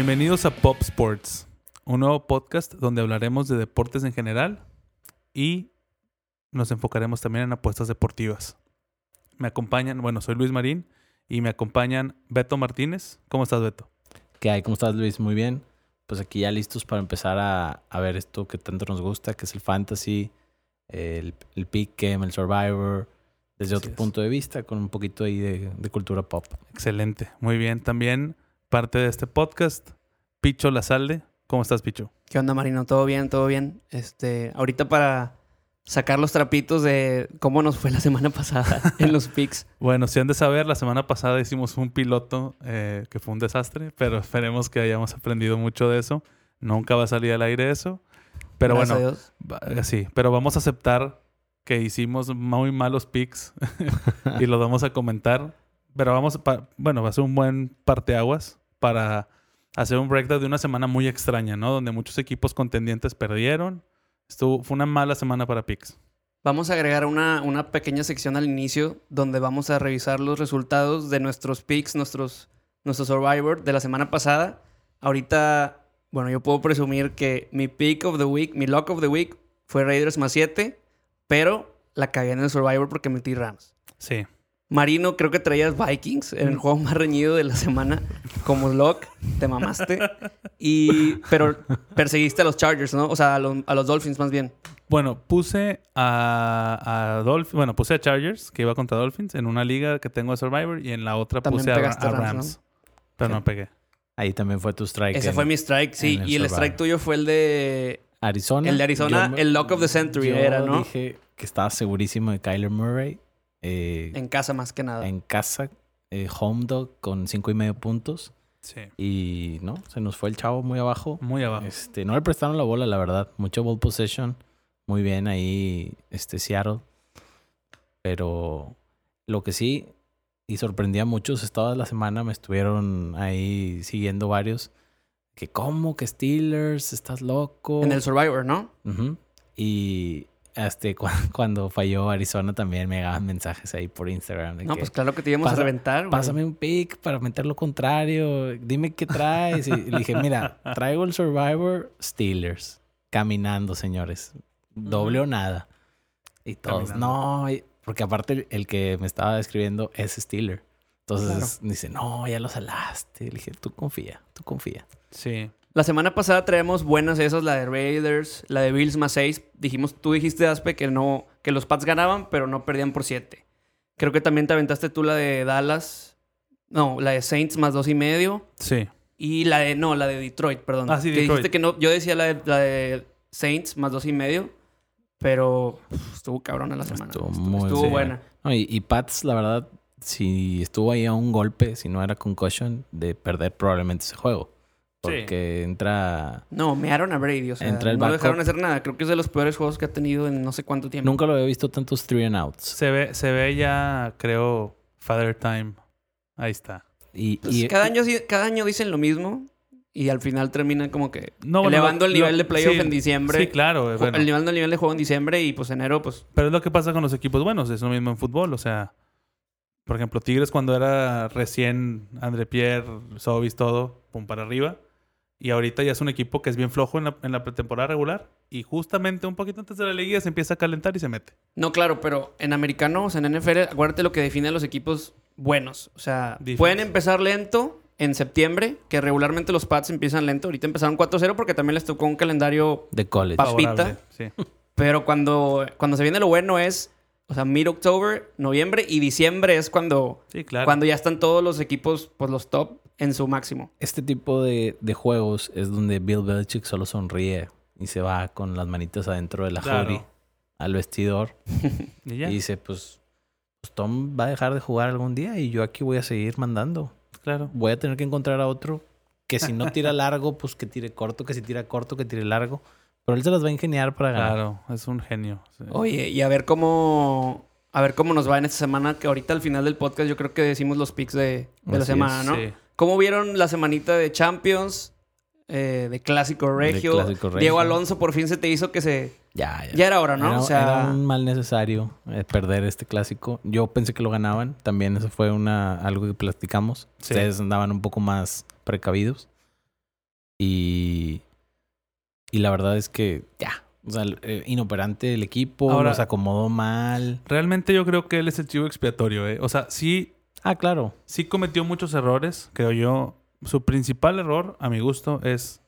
Bienvenidos a Pop Sports, un nuevo podcast donde hablaremos de deportes en general y nos enfocaremos también en apuestas deportivas. Me acompañan, bueno, soy Luis Marín y me acompañan Beto Martínez. ¿Cómo estás, Beto? ¿Qué hay? ¿Cómo estás, Luis? Muy bien. Pues aquí ya listos para empezar a, a ver esto que tanto nos gusta, que es el fantasy, el, el pick'em, el survivor, desde Así otro es. punto de vista, con un poquito ahí de, de cultura pop. Excelente, muy bien. También parte de este podcast, Picho Lazalde. ¿Cómo estás, Picho? ¿Qué onda, Marino? ¿Todo bien? ¿Todo bien? Este, ahorita para sacar los trapitos de cómo nos fue la semana pasada en los picks. Bueno, si han de saber, la semana pasada hicimos un piloto eh, que fue un desastre, pero esperemos que hayamos aprendido mucho de eso. Nunca va a salir al aire eso. Pero Gracias bueno, a Dios. Va- Sí, pero vamos a aceptar que hicimos muy malos picks y los vamos a comentar. Pero vamos, pa- bueno, va a ser un buen parteaguas para hacer un breakdown de una semana muy extraña, ¿no? Donde muchos equipos contendientes perdieron. Estuvo, fue una mala semana para picks. Vamos a agregar una, una pequeña sección al inicio donde vamos a revisar los resultados de nuestros picks, nuestros, nuestro Survivor de la semana pasada. Ahorita, bueno, yo puedo presumir que mi pick of the week, mi lock of the week fue Raiders más 7, pero la cagué en el Survivor porque metí Rams. Sí. Marino, creo que traías Vikings en el Mm. juego más reñido de la semana como lock. Te mamaste. Y, pero perseguiste a los Chargers, ¿no? O sea, a los, a los Dolphins más bien. Bueno, puse a, a Dolphins, bueno, puse a Chargers, que iba contra Dolphins, en una liga que tengo de Survivor, y en la otra También puse a, a a Rams. Pero Sí. no pegué. Ahí también fue tu strike. Ese en fue mi strike, sí. el Y el strike tuyo fue el de... Arizona. El de Arizona, el lock of the century yo era, ¿no? dije que estaba segurísimo de Kyler Murray. Eh, En casa más que nada. en casa, eh, home dog con cinco y medio puntos. Sí. Y no, se nos fue el chavo muy abajo. Muy abajo. Este, no le prestaron la bola, la verdad. Mucho ball possession. Muy bien ahí, este Seattle. Pero lo que sí, y sorprendía a muchos, es toda la semana me estuvieron ahí siguiendo varios. Que cómo, que Steelers, estás loco. En el Survivor, ¿no? Ujú. Y este, cu- cuando falló Arizona también me llegaban mensajes ahí por Instagram. De No, que, pues claro que te íbamos a reventar, güey. Pásame un pick para meter lo contrario. Dime qué traes. Y le dije, mira, traigo el Survivor Steelers. Caminando, señores. Doble o nada. Y todos, Caminando. no. Porque aparte el, el que me estaba escribiendo es Steeler. Entonces Claro. dice, no, ya lo salaste. Le dije, tú confía, tú confía. Sí. La semana pasada traemos buenas esas, la de Raiders, la de Bills más 6. Dijimos, tú dijiste, Aspe, que no, que los Pats ganaban, pero no perdían por 7. Creo que también te aventaste tú la de Dallas. No, la de Saints más dos y medio. Sí. Y la de, no, la de Detroit, perdón. Ah, sí, que Detroit. dijiste que no, yo decía la de, la de Saints más dos y medio, pero uf, estuvo cabrona la semana. Estuvo muy estuvo buena. buena. No, y, y Pats, la verdad, si estuvo ahí a un golpe, si no era concussion, de perder probablemente ese juego. Sí. Porque entra... No, mearon a Brady, o sea, Entra el no lo dejaron hacer nada. Creo que es de los peores juegos que ha tenido en no sé cuánto tiempo. Nunca lo había visto tantos three and outs. Se ve, se ve ya, creo, Father Time. Ahí está. Y, Pues y- cada, año, cada año dicen lo mismo y al final terminan como que No, bueno, elevando lo- el nivel lo- de playoff sí, en diciembre. Sí, claro. Bueno. Elevando el nivel de juego en diciembre y pues enero, pues Pero es lo que pasa con los equipos buenos. Es lo mismo en fútbol. O sea, por ejemplo, Tigres cuando era recién André Pierre, Sobis, todo, pum para arriba. Y ahorita ya es un equipo que es bien flojo en la, en la pretemporada regular. Y justamente un poquito antes de la liga se empieza a calentar y se mete. No, claro, pero en americano, o sea, en NFL, acuérdate lo que define a los equipos buenos. O sea, pueden empezar lento en septiembre, que regularmente los Pats empiezan lento. Ahorita empezaron 4-0 porque también les tocó un calendario. de college. Pa- Papita. Sí. Pero cuando, cuando se viene lo bueno es, o sea, mid-october, noviembre y diciembre es cuando, Sí, claro. cuando ya están todos los equipos, pues los top en su máximo. Este tipo de, de juegos es donde Bill Belichick solo sonríe y se va con las manitas adentro de la Claro. hoodie al vestidor Y ya, y dice, pues, pues Tom va a dejar de jugar algún día y yo aquí voy a seguir mandando. claro. Voy a tener que encontrar a otro que si no tira largo, pues que tire corto, que si tira corto, que tire largo. Pero él se las va a ingeniar para ganar. Claro, es un genio. sí. Oye, y a ver cómo. A ver cómo nos va en esta semana, que ahorita al final del podcast yo creo que decimos los picks de, de la semana, es, ¿no? Sí. ¿Cómo vieron la semanita de Champions? eh, de Clásico Regio? Clásico Regio. Diego Alonso por fin se te hizo que se... Ya, ya. Ya era hora, ¿no? Era, o sea, era un mal necesario eh, perder este clásico. Yo pensé que lo ganaban. También eso fue una algo que platicamos. Sí. Ustedes andaban un poco más precavidos. Y, y la verdad es que ya, o sea, eh, inoperante el equipo, Ahora- los acomodó mal. Realmente yo creo que él es el chivo expiatorio, ¿eh? O sea, sí, Ah, claro. sí cometió muchos errores, creo yo. Su principal error, a mi gusto, es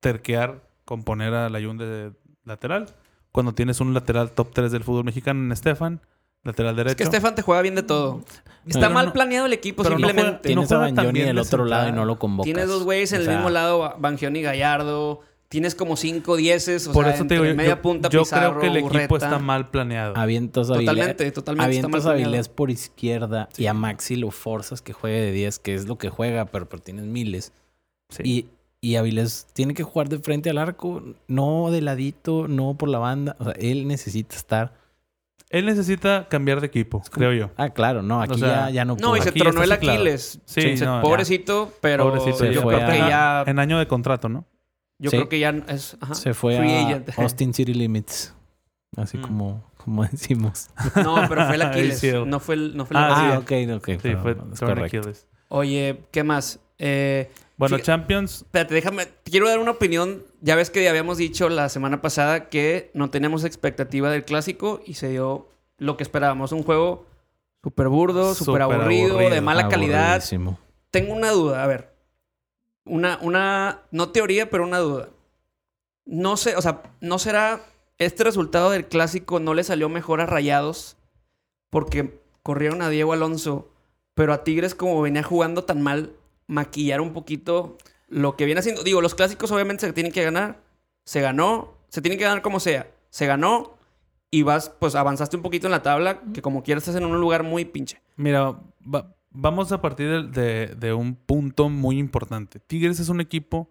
terquear con poner a la de lateral. Cuando tienes un lateral top 3 del fútbol mexicano en Estefan, lateral derecho. Es que Estefan te juega bien de todo. Está Pero mal no- planeado el equipo, pero no simplemente. juega- Tienes juega a bien del de otro lado y no lo convocas. Tienes dos güeyes en O el mismo lado, Bangioni y Gallardo. Tienes como cinco dieces, o Por sea, eso te digo, yo, media yo- punta, yo Pizarro, creo que el equipo está mal planeado. Avientas a Avilés- Totalmente, totalmente está mal Avientas a planeado. Avilés por izquierda y a Maxi lo forzas que juegue de 10, que es lo que juega, pero, pero tienes miles. Sí. Y, y Avilés tiene que jugar de frente al arco, no de ladito, no por la banda. O sea, él necesita estar. Él necesita cambiar de equipo, creo yo. Ah, claro, no, aquí sea, ya, ya no No, y se Aquí tronó el. Aquiles. Sí, no, pobrecito, pero Pobrecito, yo creo que ya... En año de contrato, ¿no? Yo Sí. creo que ya es... ajá, Se fue free a agent. Austin City Limits. Así Mm. como, como decimos. No, pero fue el Aquiles. No fue el, no fue el Ah, Aquiles. sí. ok, ok. Sí, pero fue correcto. Achilles. Oye, ¿qué más? Eh, Bueno, Champions, espérate, déjame... te Quiero dar una opinión. Ya ves que habíamos dicho la semana pasada que no teníamos expectativa del clásico y se dio lo que esperábamos. Un juego súper burdo, súper aburrido, aburrido, de mala calidad. Tengo una duda, a ver. Una, una, no teoría, pero una duda. No sé, o sea, ¿no será este resultado del clásico no le salió mejor a Rayados? Porque corrieron a Diego Alonso, pero a Tigres como venía jugando tan mal, maquillar un poquito lo que viene haciendo. Digo, los clásicos obviamente se tienen que ganar. Se ganó, se tienen que ganar como sea. Se ganó y vas, pues avanzaste un poquito en la tabla, que como quieras estás en un lugar muy pinche. mira, va- vamos a partir de, de- de un punto muy importante. Tigres es un equipo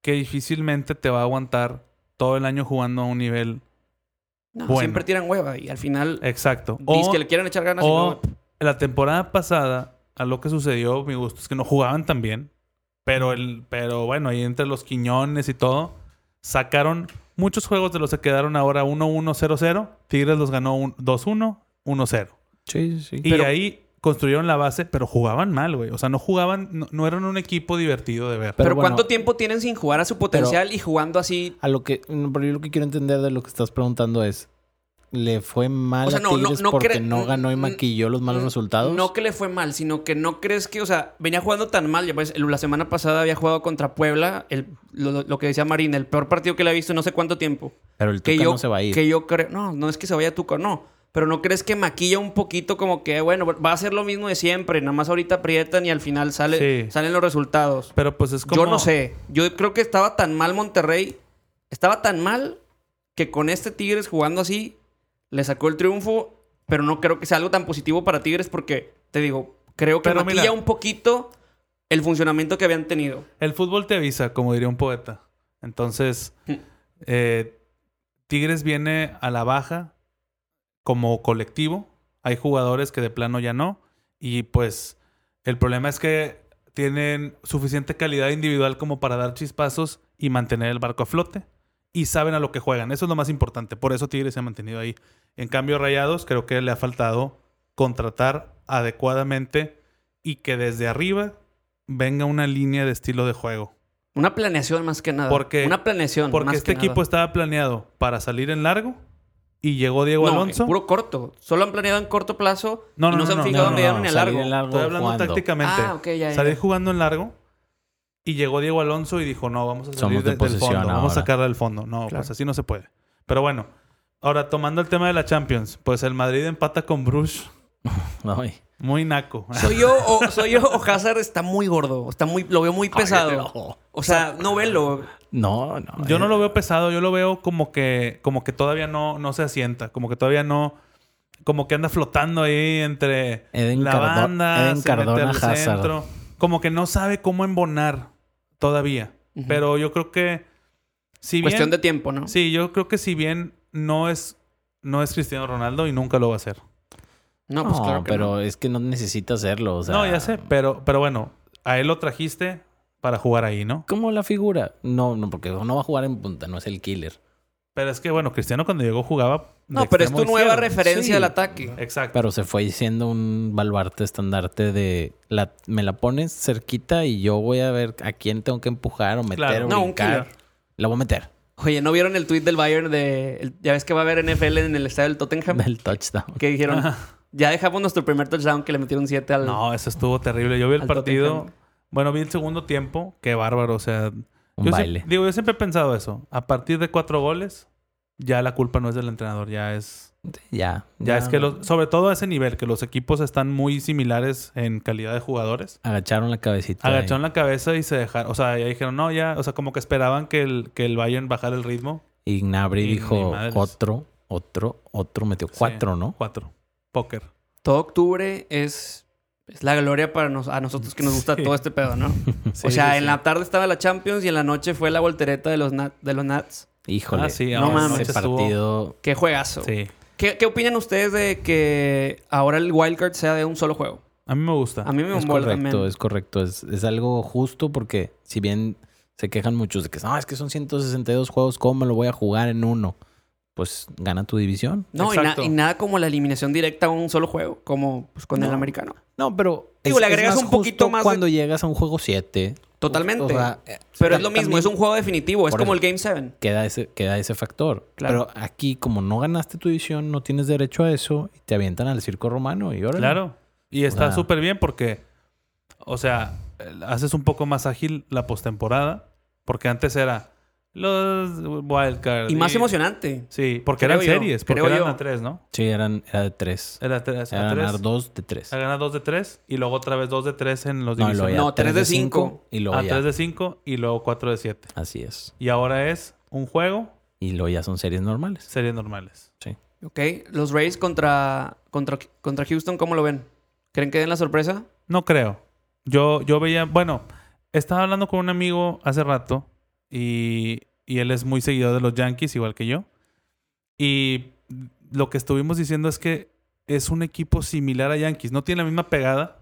que difícilmente te va a aguantar todo el año jugando a un nivel No, Bueno. siempre tiran hueva y al final exacto. O, que le quieren echar ganas y o no- la temporada pasada, a lo que sucedió, mi gusto es que no jugaban tan bien. Pero, el, pero bueno, ahí entre los Quiñones y todo, sacaron muchos juegos de los que quedaron ahora 1-1, 0-0. Tigres los ganó un- 2-1, 1-0. Sí, sí. Y Pero- ahí construyeron la base, pero jugaban mal, güey. O sea, no jugaban, no, no eran un equipo divertido de ver. Pero, Pero bueno- ¿cuánto tiempo tienen sin jugar a su potencial y jugando así? A lo que, pero yo lo que quiero entender de lo que estás preguntando es, ¿le fue mal O sea, a no, no- Tigres no porque no ganó y maquilló los malos resultados? No que le fue mal, sino que no crees que, o sea, venía jugando tan mal. Ya ves, la semana pasada había jugado contra Puebla, el, lo, lo que decía Marín, el peor partido que le ha visto en no sé cuánto tiempo. Pero el Que yo, no se va a ir. que yo creo, no, no es que se vaya Tuca, no. Pero no crees que maquilla un poquito como que, bueno, va a ser lo mismo de siempre. Nada más ahorita aprietan y al final sale, Sí. salen los resultados. Pero pues es como... Yo no sé. Yo creo que estaba tan mal Monterrey. Estaba tan mal que con este Tigres jugando así le sacó el triunfo. Pero no creo que sea algo tan positivo para Tigres porque, te digo, creo que Pero maquilla mira. un poquito el funcionamiento que habían tenido. El fútbol te avisa, como diría un poeta. Entonces, Mm. eh, Tigres viene a la baja como colectivo. Hay jugadores que de plano ya no. Y pues el problema es que tienen suficiente calidad individual como para dar chispazos y mantener el barco a flote. Y saben a lo que juegan. Eso es lo más importante. Por eso Tigres se ha mantenido ahí. En cambio, Rayados creo que le ha faltado contratar adecuadamente y que desde arriba venga una línea de estilo de juego. Una planeación más que nada. Porque- Una planeación. Porque más este que nada. equipo estaba planeado para salir en largo y llegó Diego No, Alonso. puro corto. Solo han planeado en corto plazo No, y no, no, no, se han no, fijado no, en no, mediano no, ni a largo. en largo Estoy hablando jugando. tácticamente. Ah, ok, ya, ya. Salir jugando en largo y llegó Diego Alonso y dijo, no, vamos a salir Somos de de- del fondo. Vamos a sacarla del fondo. No, Claro. pues así no se puede. Pero bueno, ahora tomando el tema de la Champions, pues el Madrid empata con Bruges. Ay. Muy naco. ¿Soy yo o soy yo o Hazard está muy gordo? Está muy, lo veo muy pesado. O sea, no velo. No, no. Yo no eh, lo veo pesado, yo lo veo como que, como que todavía no, no se asienta, como que todavía no, como que anda flotando ahí entre Eden la Cardo- banda, Eden se Cardona mete al Hazard. centro, como que no sabe cómo embonar todavía. Pero yo creo que si bien, Cuestión de tiempo, ¿no? sí, yo creo que si bien no es, no es Cristiano Ronaldo y nunca lo va a hacer. No, pues no, claro que pero no. es que no necesita hacerlo. O sea, no, ya sé, pero, pero bueno, a él lo trajiste para jugar ahí, ¿no? ¿Cómo la figura? No, no, porque no va a jugar en punta, no es el killer. Pero es que, bueno, Cristiano cuando llegó jugaba. No, pero es tu nueva izquierdo. referencia Sí. al ataque. Exacto. Pero se fue siendo un baluarte estandarte de la, me la pones cerquita y yo voy a ver a quién tengo que empujar o meter Claro. o No, un killer. La voy a meter Oye, ¿no vieron el tweet del Bayern de... el- ya ves que va a haber NFL en el estadio del Tottenham? del touchdown. Que dijeron, ya dejamos nuestro primer touchdown que le metieron 7 al... No, eso estuvo terrible. Yo vi el partido. Tottenham. Bueno, vi el segundo tiempo. Qué bárbaro. O sea, Un yo baile. digo, yo siempre he pensado eso. A partir de cuatro goles, ya la culpa no es del entrenador. Ya es. Ya. Ya es que los, sobre todo a ese nivel, que los equipos están muy similares en calidad de jugadores. Agacharon la cabecita. Agacharon la cabeza y se dejaron. O sea, ya dijeron, no, ya. O sea, como que esperaban que el, que el Bayern bajara el ritmo. Y Gnabry Y dijo otro, otro, otro. Metió cuatro, Sí, ¿no? Cuatro. Póker. Todo octubre es, es la gloria para nos- a nosotros que nos gusta Sí. todo este pedo, ¿no? Sí, o sea, sí, en sí. la tarde estaba la Champions y en la noche fue la voltereta de los, Nat- de los Nats. Híjole. Ah, sí, No ahora mames. Ese partido. Qué juegazo. Sí. ¿Qué, qué opinan ustedes de que ahora el wildcard sea de un solo juego? A mí me gusta. A mí me Es mola correcto, también. es correcto. Es, es algo justo porque si bien se quejan muchos de que no, es que son 162 juegos, ¿cómo me lo voy a jugar en uno? Pues gana tu división. No, y, na- Exacto. y nada como la eliminación directa a un solo juego, como pues, con el No. americano. No, pero. Digo, le agregas más un poquito más de- Cuando llegas a un juego 7. Totalmente. O sea, eh, Pero ta- es lo mismo, también es un juego definitivo, es como el Game 7. Queda ese, queda ese factor. Claro. Pero aquí, como no ganaste tu división, no tienes derecho a eso y te avientan al circo romano y ahora. Claro. Y está súper bien porque, o sea, eh, haces un poco más ágil la postemporada. Porque antes era los wildcards. Y más emocionante. Sí, porque Creo eran yo, series. Porque eran yo. a tres, ¿no? Sí, eran, era de tres. Era tres, Era a ganar tres. dos de tres. A ganar dos de tres. Y luego otra vez dos de tres en los No, divisionales. ya No, tres de cinco. Y luego Ah, ya. tres de cinco y luego cuatro de siete. Así es. Y ahora es un juego, Y luego ya son series normales. series normales. Ok, los Rays contra, contra, contra Houston, ¿cómo lo ven? ¿Creen que den la sorpresa? No creo. Yo, yo veía, bueno, estaba hablando con un amigo hace rato y, y él es muy seguidor de los Yankees, igual que yo. Y lo que estuvimos diciendo es que es un equipo similar a Yankees. No tiene la misma pegada,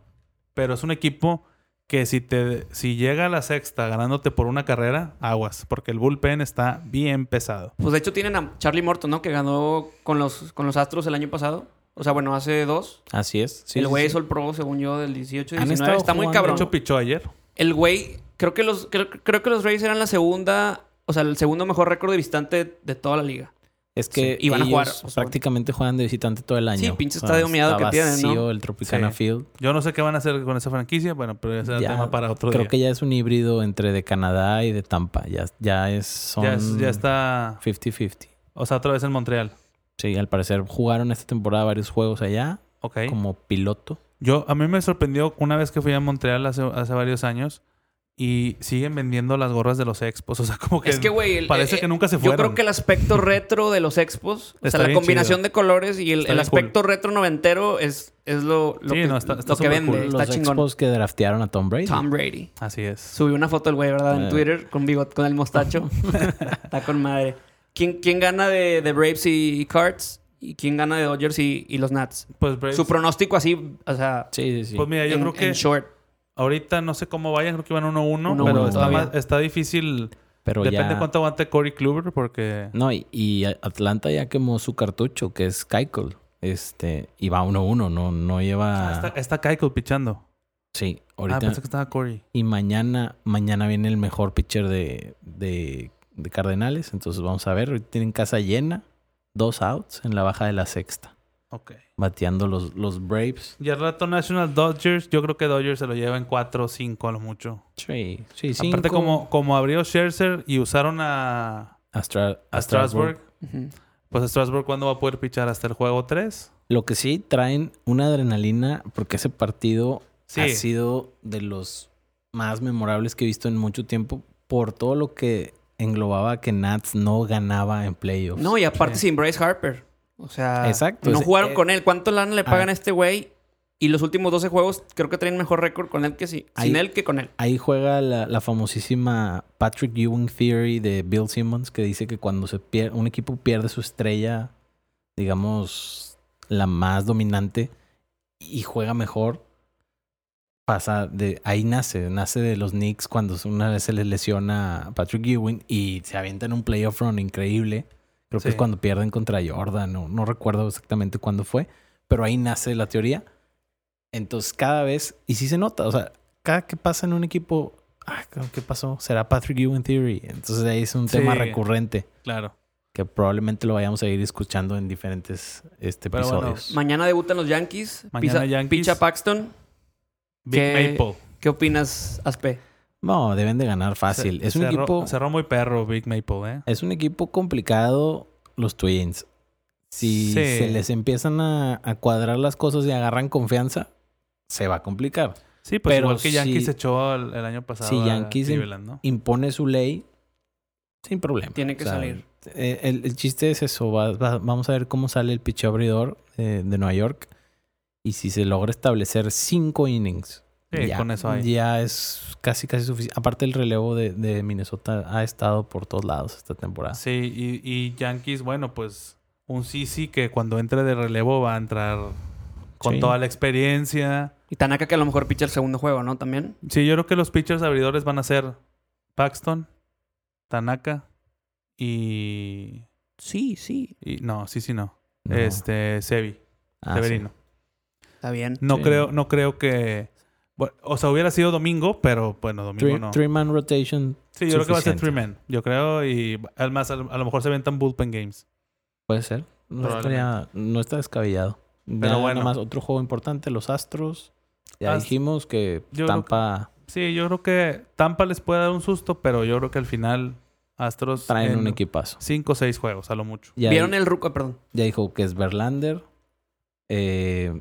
pero es un equipo que si, te, si llega a la sexta ganándote por una carrera, aguas, porque el bullpen está bien pesado. Pues de hecho tienen a Charlie Morton, ¿no? Que ganó con los, con los Astros el año pasado. O sea, bueno, hace dos. Así es. Sí, el güey sí. hizo el pro, según yo, del 18 y Han 19. estado Está muy De cabrón. hecho, pichó ayer. El güey, creo que los, creo, creo que los Rays eran la segunda, o sea, el segundo mejor récord de visitante de toda la liga. Es que Sí, y van a jugar, o sea, prácticamente juegan de visitante todo el año. Sí, pinche estadio miado está que tienen, ¿no? el Tropicana Sí. Field. Yo no sé qué van a hacer con esa franquicia, bueno, pero ese es Ya, tema para otro Creo día. que ya es un híbrido entre de Canadá y de Tampa. Ya, ya es son ya, es- ya está, 50-50. o sea, otra vez en Montreal. Sí, al parecer jugaron esta temporada varios juegos allá Ok. como piloto. Yo, a mí me sorprendió una vez que fui a Montreal hace, hace varios años y siguen vendiendo las gorras de los expos. O sea, como que, es que, güey, parece eh, que nunca se Yo fueron. creo que el aspecto retro de los expos, o sea, la combinación chido. de colores y el, aspecto retro noventero es, es lo, lo Sí, que, no, está- está lo que súper vende. cool. Está Los chingón. expos que draftearon a Tom Brady. Tom Brady. Así es. Subí una foto del güey, ¿verdad? En Eh. Twitter con bigot, con el mostacho. Está con madre. ¿Quién, quién gana de, de Braves y Cards? ¿Y quién gana de Dodgers y, y los Nats? Pues, Braves- Su pronóstico así, o sea, Sí, sí, sí. pues mira, yo en, creo que en short. Ahorita no sé cómo vayan, creo que van 1-1, 1-1 pero está, más- está difícil. Pero Depende ya... cuánto aguante Corey Kluber, porque No, y, y Atlanta ya quemó su cartucho, que es Keuchel. Este, y va 1-1, no, no lleva... Ah, está, está pichando. Sí, Ah, ahorita... pensé que estaba Corey. Y mañana, mañana viene el mejor pitcher de, de, de Cardenales. Entonces vamos a ver. Tienen casa llena. Dos outs en la baja de la sexta. Ok. Bateando los, los Braves. Y al rato National Dodgers, yo creo que Dodgers se lo lleva en 4 o 5 a lo mucho. Sí, sí, Aparte, cinco. como, como abrió Scherzer y usaron a, A, Stra- a a Strasburg, pues Strasburg, ¿cuándo va a poder pichar? ¿Hasta el juego 3? Lo que sí traen una adrenalina porque ese partido Sí. ha sido de los más memorables que he visto en mucho tiempo por todo lo que englobaba que Nats no ganaba en playoffs. No, y aparte Sí. sin Bryce Harper. O sea, Exacto, no jugaron con él. ¿Cuánto lana le pagan a este güey? Y los últimos 12 juegos creo que traen mejor récord con él que sí. Sin él que con él. Ahí juega la, la famosísima Patrick Ewing Theory de Bill Simmons, que dice que cuando se un equipo pierde su estrella, digamos, la más dominante, y juega mejor, pasa de... Ahí nace, nace de los Knicks cuando una vez se les lesiona a Patrick Ewing y se avienta en un playoff run increíble, Creo que es Sí. cuando pierden contra Jordan, no, no recuerdo exactamente cuándo fue, pero ahí nace la teoría. Entonces cada vez, y sí se nota, o sea, cada que pasa en un equipo, ah, ¿qué pasó? Será Patrick Ewing Theory. Entonces ahí es un tema Sí. recurrente Claro. que probablemente lo vayamos a ir escuchando en diferentes este, Pero bueno, episodios. Mañana debutan los Yankees. Mañana Pisa- Yankees. Picha Paxton. Big ¿Qué- Maple. ¿Qué opinas, Aspe? No, deben de ganar fácil. Se- es un cerró- equipo... Cerró muy perro Big Maple, ¿eh? Es un equipo complicado, los Twins. Si Sí. se les empiezan a, a cuadrar las cosas y agarran confianza, se va a complicar. Sí, pues Pero igual que Yankees si- echó el, el año pasado. si Yankees Cleveland, ¿no? Impone su ley sin problema. Tiene que salir. eh, El, el chiste es eso. va- va- vamos a ver cómo sale el pitch abridor eh, de Nueva York. Y si se logra establecer cinco innings, Sí, ya, con eso hay. ya es casi casi suficiente. Aparte el relevo de, de Minnesota ha estado por todos lados esta temporada. Sí, y, y Yankees, bueno, pues un Sisi que cuando entre de relevo va a entrar con Sí. toda la experiencia. Y Tanaka que a lo mejor picha el segundo juego, ¿no? También. Sí, yo creo que los pitchers abridores van a ser Paxton, Tanaka y... Sí, sí. y- no, sí, sí, no. No. Este, Sevi, Ah, sí. Severino. Está bien. No Sí. creo, no creo que... bueno, o sea, hubiera sido domingo, pero bueno, domingo Three, no. three man rotation sí, yo creo que va a ser three men. Yo creo y además a, lo- a lo mejor se ventan bullpen games. puede ser. No, estaría- no está descabellado. Pero Ya bueno. Nada más otro juego importante, los Astros. Ya Ast- dijimos que Yo Tampa Sí, yo creo que Tampa les puede dar un susto, pero yo creo que al final Astros traen en un equipazo. cinco o seis juegos a lo mucho. Ya, ¿Vieron el ruco? Perdón. ya dijo que es Verlander, eh,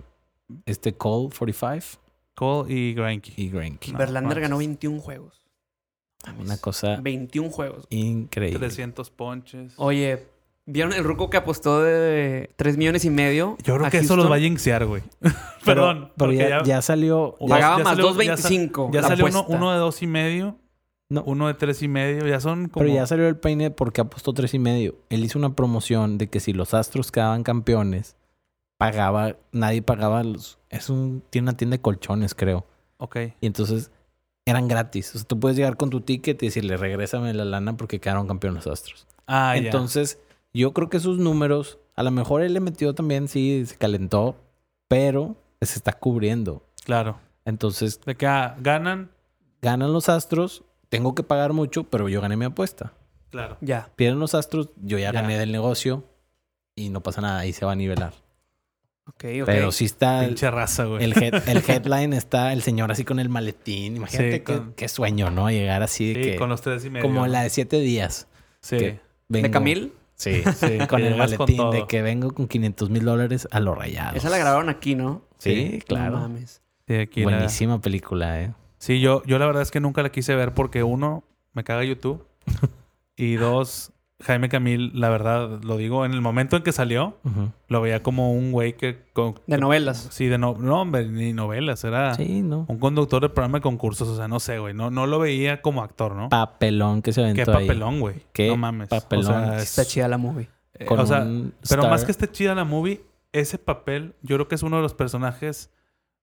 este Cole 45 Cole y Greinke. y. No, Verlander ganó 21 juegos. Una cosa 21 juegos. increíble. 300 ponches. Oye, ¿vieron el ruco que apostó de 3 millones y medio? yo creo a que eso los va a jinxear, güey. Perdón, pero ya, ya, ya salió. Ya- Pagaba ya más salió- 2.25. ya salió uno de dos y medio, No. uno de tres y medio, ya son como... Pero ya salió el peine porque apostó tres y medio. Él hizo una promoción de que si los Astros quedaban campeones, pagaba, nadie pagaba los. Es un, tiene una tienda de colchones, creo. Ok. Y entonces eran gratis. O sea, tú puedes llegar con tu ticket y decirle, regrésame la lana porque quedaron campeones los Astros. Ah, ya. entonces, yo creo que sus números, a lo mejor él le metió también, sí, se calentó, pero se está cubriendo. Claro. Entonces, De que ah, ganan, ganan los Astros, tengo que pagar mucho, pero yo gané mi apuesta. claro. Ya. Pierden los Astros, yo ya, Ya. gané del negocio y no pasa nada, ahí se va a nivelar. Ok, ok. Pero sí está Pinche raza, güey. el, head- el headline, está el señor así con el maletín. Imagínate Sí, qué, con- qué sueño, ¿no? Llegar así de Sí, que... con los tres y medio. como la de siete días. Sí. ¿De Camil? Sí, Sí, con el con maletín de que vengo con 500 mil dólares a los rayados. Esa la grabaron aquí, ¿no? Sí, Sí, claro. No mames. Sí, aquí la- Buenísima película, ¿eh? Sí, yo, yo la verdad es que nunca la quise ver porque uno, me caga YouTube. y dos, Jaime Camil, la verdad, lo digo, en el momento en que salió, lo veía como un güey que... con- De novelas. Sí, de no, no, hombre, ni novelas, era Sí, ¿no? un conductor de programa de concursos, o sea, no sé, güey, no, no lo veía como actor, ¿no? Papelón que se aventó Qué ahí. papelón, güey. Qué No mames. papelón. O sea, Sí es- Está chida la movie. eh, o sea, pero star. más que esté chida la movie, ese papel, yo creo que es uno de los personajes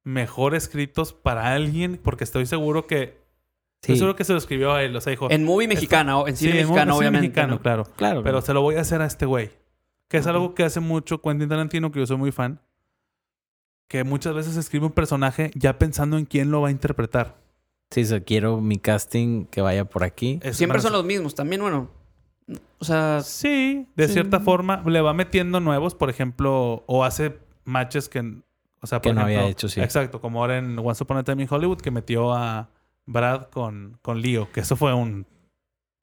mejor escritos para alguien, porque estoy seguro que... Sí, seguro que se lo escribió a él, o sea, dijo... En movie mexicana, o en cine Sí, en mexicano, cine obviamente. mexicano, ¿no? claro. claro. Pero se lo voy a hacer a este güey. Que es algo que hace mucho Quentin Tarantino, que yo soy muy fan. Que muchas veces escribe un personaje ya pensando en quién lo va a interpretar. Sí, o sea, quiero mi casting que vaya por aquí. Es- Siempre son los mismos. También, bueno. O sea, Sí, de Sí. cierta forma le va metiendo nuevos, por ejemplo, o hace matches que, o sea, por Que no había hecho, sí. Exacto, como ahora en Once Upon a Time in Hollywood que metió a Brad con, con Leo, que eso fue un,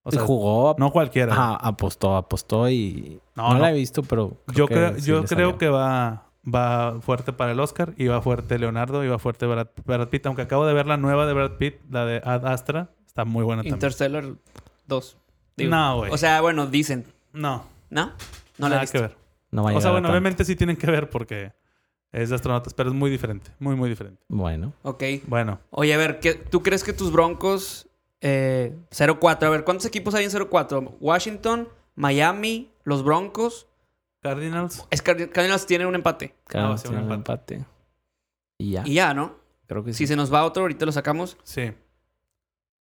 o sea, jugó, no cualquiera. Ajá, apostó, apostó y No, no, no. la he visto, pero yo que creo, sí yo creo que va, va fuerte para el Oscar y va fuerte Leonardo y va fuerte Brad, Brad Pitt, aunque acabo de ver la nueva de Brad Pitt, la de Ad Astra, está muy buena también. Interstellar 2. Digo, No, güey. O sea, bueno, dicen. no, ¿No? No la he nada visto. que ver. no va a O sea, bueno, obviamente sí tienen que ver porque es de astronautas, pero es muy diferente, muy, muy diferente. Bueno, Ok. Bueno, Oye, a ver, ¿qué, ¿tú crees que tus broncos eh, 0-4? A ver, ¿cuántos equipos hay en 0-4? Washington, Miami, los Broncos. Cardinals, Es Card- Cardinals tienen un empate. cada va a uno ser tiene un empate. Y ya, Y ya, ¿no? creo que Si sí. se nos va otro, ahorita lo sacamos. sí.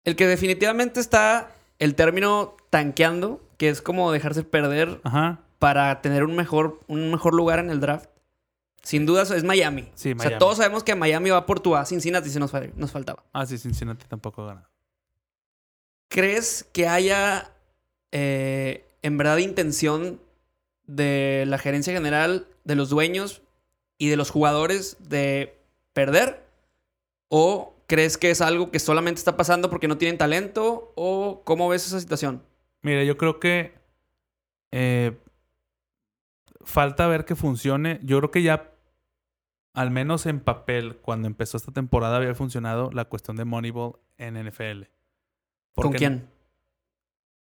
El que definitivamente está el término tanqueando, que es como dejarse perder, Ajá. para tener un mejor, un mejor lugar en el draft? Sin dudas es Miami. Sí, O Miami. sea, todos sabemos que Miami va por tu A. Cincinnati sí nos, nos faltaba. Ah, sí, Cincinnati tampoco gana. ¿Crees que haya eh, en verdad intención de la gerencia general, de los dueños y de los jugadores de perder? ¿O crees que es algo que solamente está pasando porque no tienen talento? ¿O cómo ves esa situación? Mira, yo creo que eh, falta ver que funcione. Yo creo que ya, al menos en papel, cuando empezó esta temporada, había funcionado la cuestión de Moneyball en NFL. ¿Con quién?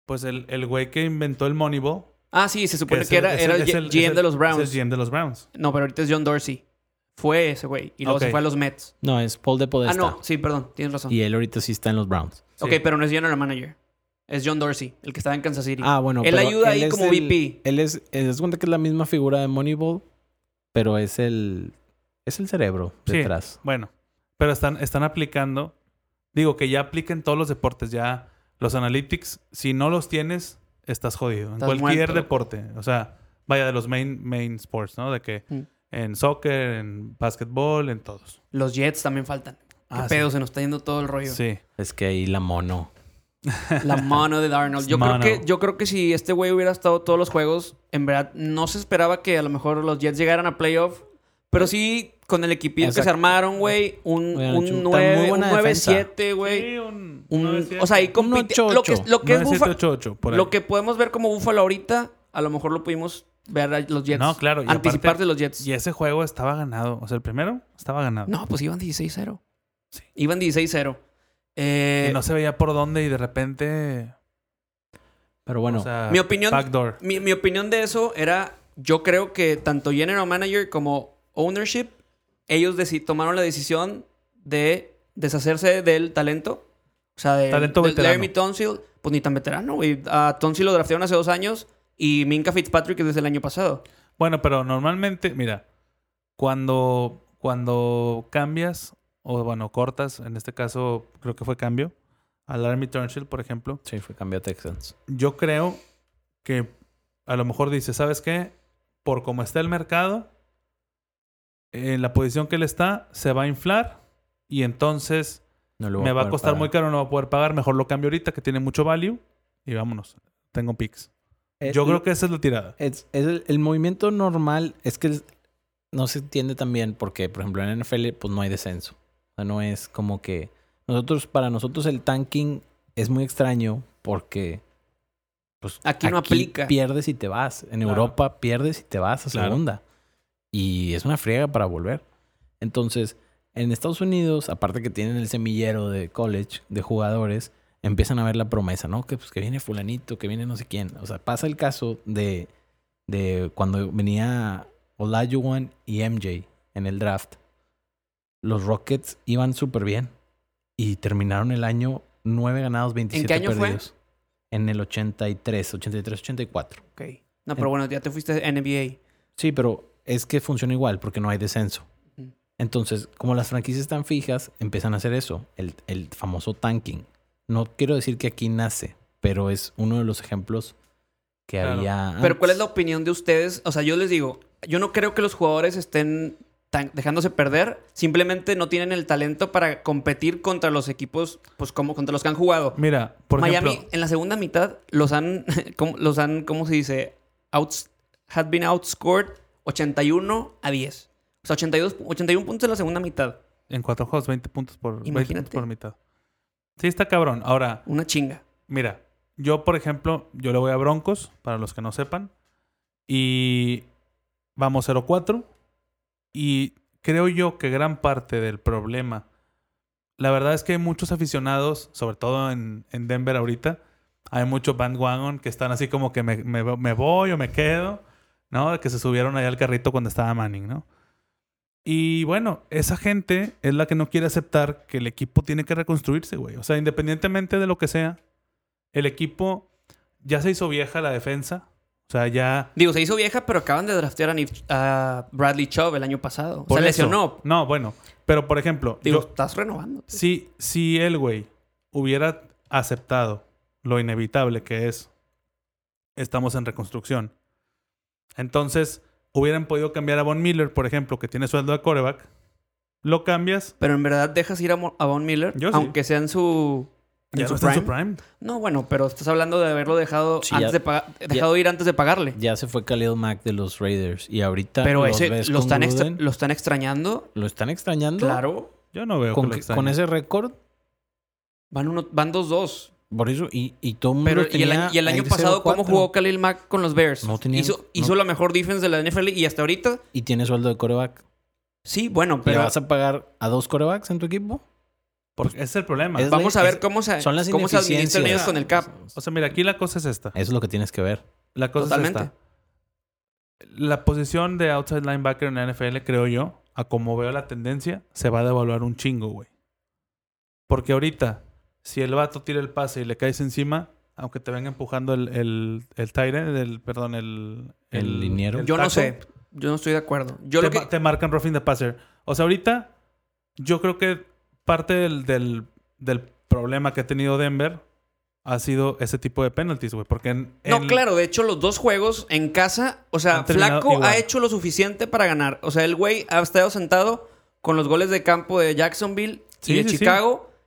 Pues el, el güey que inventó el Moneyball. Ah, sí, se supone es que el- era, es era el- el, es el- GM es el- de los es Browns. el GM de los Browns. No, pero ahorita es John Dorsey. Fue ese güey. Y luego Ok. se fue a los Mets. No, es Paul de Ah, Podesta. no, sí, perdón, tienes razón. Y él ahorita sí está en los Browns. Sí. Ok, pero no es general manager. Es John Dorsey, el que estaba en Kansas City. Ah, bueno. Él ayuda ahí es como el- VP. Él es, es cuenta que es la misma figura de Moneyball, pero es el, es el cerebro Sí. detrás. Bueno, pero están, están aplicando. Digo que ya apliquen todos los deportes. Ya los analytics, si no los tienes, estás jodido. En Estás cualquier muerto, deporte. O sea, vaya de los main, main sports, ¿no? De que Mm. en soccer, en básquetbol, en todos. Los Jets también faltan. ¿Qué Ah, sí. pedo? Se nos está yendo todo el rollo. Sí. Es que ahí la mono. La mano de Darnold. Yo creo, que, yo creo que si este güey hubiera estado todos los juegos, en verdad no se esperaba que a lo mejor los Jets llegaran a playoff. Pero sí, con el equipillo que se Exacto. armaron, güey, un, Hubieran hecho un un- tan muy 9, un buena 9-7, güey. Sí, un, Un- 9-7. o sea, ahí compiti- lo que, lo que es 9-7, Buffalo, 8-8, por ahí. lo que podemos ver como Buffalo ahorita, a lo mejor lo pudimos ver a los Jets. No, claro, Anticipar de los Jets. Y ese juego estaba ganado. O sea, el primero estaba ganado. No, pues iban 16-0. Sí. Iban 16-0. Eh, Y no se veía por dónde y de repente... Pero bueno, o sea, mi opinión- Backdoor. mi, mi opinión de eso era, yo creo que tanto general manager como ownership, ellos tomaron la decisión de deshacerse del talento. O sea, de, Talento veterano. Laramie Tonsil, pues ni tan veterano, güey. A Tonsil lo draftearon hace dos años y Minka Fitzpatrick es desde el año pasado. Bueno, pero normalmente, mira, cuando, cuando cambias, o bueno, cortas, en este caso creo que fue cambio, al Army Turnstile, por ejemplo, sí, fue cambio a Texans. yo creo que a lo mejor dice, ¿sabes qué? Por cómo está el mercado, en la posición que él está, se va a inflar y entonces No lo me va a costar pagar. muy caro, no va a poder pagar, mejor lo cambio ahorita que tiene mucho value y vámonos, tengo picks. Eh, Yo creo que esa es la tirada. Es, es el, el movimiento normal es que es- no se entiende también porque, por ejemplo, en NFL pues no hay descenso. O sea, no es como que nosotros, para nosotros el tanking es muy extraño porque pues Aquí no aplica. pierdes y te vas. En Claro. Europa pierdes y te vas a Claro. segunda. Y es una friega para volver. Entonces, en Estados Unidos, aparte que tienen el semillero de college de jugadores, empiezan a ver la promesa, ¿no? Que pues que viene fulanito, que viene no sé quién. O sea, pasa el caso de, de cuando venía Olajuwon y MJ en el draft. Los Rockets iban súper bien y terminaron el año 9 ganados, 27 qué año fue? perdidos. En el 83, 83, 84. Ok. No, pero bueno, ya te fuiste a NBA. Sí, pero es que funciona igual porque no hay descenso. Entonces, como las franquicias están fijas, empiezan a hacer eso, el, el famoso tanking. No quiero decir que aquí nace, pero es uno de los ejemplos que Claro. había. Pero ¿cuál es la opinión de ustedes? O sea, yo les digo, yo no creo que los jugadores estén tan- dejándose perder. Simplemente no tienen el talento para competir contra los equipos, pues como contra los que han jugado. Mira, por Miami ejemplo, en la segunda mitad los han, ¿cómo- los han, ¿cómo se dice? Outs, had been outscored 81 a 10. O sea, 82, 81 puntos en la segunda mitad. en cuatro juegos, 20 puntos por, 20 Imagínate. puntos por mitad. Sí, está cabrón. Ahora, Una chinga. Mira, yo, por ejemplo, yo le voy a Broncos, para los que no sepan. Y vamos 0-4. Y creo yo que gran parte del problema, la verdad es que hay muchos aficionados, sobre todo en, en Denver ahorita, hay mucho bandwagon que están así como que me, me, me voy o me quedo, ¿no? Que se subieron allá al carrito cuando estaba Manning, ¿no? Y bueno, esa gente es la que no quiere aceptar que el equipo tiene que reconstruirse, güey. O sea, independientemente de lo que sea, el equipo ya se hizo vieja la defensa. O sea, ya. Digo, se hizo vieja, pero acaban de draftear a, Bradley Chubb el año pasado. por se lesionó. No, bueno. Pero por ejemplo, Digo, yo- estás renovando. si, si el güey hubiera aceptado lo inevitable que es, estamos en reconstrucción, Entonces, hubieran podido cambiar a Von Miller, por ejemplo, que tiene sueldo de coreback. Lo cambias. Pero en verdad dejas ir a, Mo- a Von Miller, Yo sí. aunque sea en su. Ya no está en su prime. No, bueno, pero estás hablando de haberlo dejado Sí, antes ya- de pagar, dejado ir antes de pagarle. Ya se fue Khalil Mack de los Raiders. Y ahorita Pero los ese ves lo con están, Gruden. lo están extrañando. ¿Lo están extrañando? Claro. Yo no veo Con, que lo con ese récord. Van uno, van 2-2. Por eso, y, y todo el Pero y el tenía año, y el ahí año de pasado, ¿cómo 0-4. jugó Khalil Mack con los Bears? No tenían- hizo no- hizo la mejor defense de la NFL y hasta ahorita. Y tiene sueldo de coreback. Sí, bueno, ¿Le pero vas a pagar a dos corebacks en tu equipo? Porque ese es el problema. Es- vamos a ver es- cómo se, son las cómo se administran ellos con el cap. O sea, mira, aquí la cosa es esta. Eso es lo que tienes que ver. La cosa Totalmente. es esta. La posición de outside linebacker en la NFL, creo yo, a como veo la tendencia, se va a devaluar un chingo, güey. Porque ahorita, si el vato tira el pase y le caes encima, aunque te venga empujando el, el, el end, el, perdón, el... El liniero. Yo no sé. Yo no estoy de acuerdo. Yo te, lo que... te marcan roughing the passer. O sea, ahorita, yo creo que parte del, del, del problema que ha tenido Denver ha sido ese tipo de penalties, güey. Porque en, No, claro, de hecho, los dos juegos en casa, o sea, Flaco igual. ha hecho lo suficiente para ganar. O sea, el güey ha estado sentado con los goles de campo de Jacksonville Sí, y de sí, sí.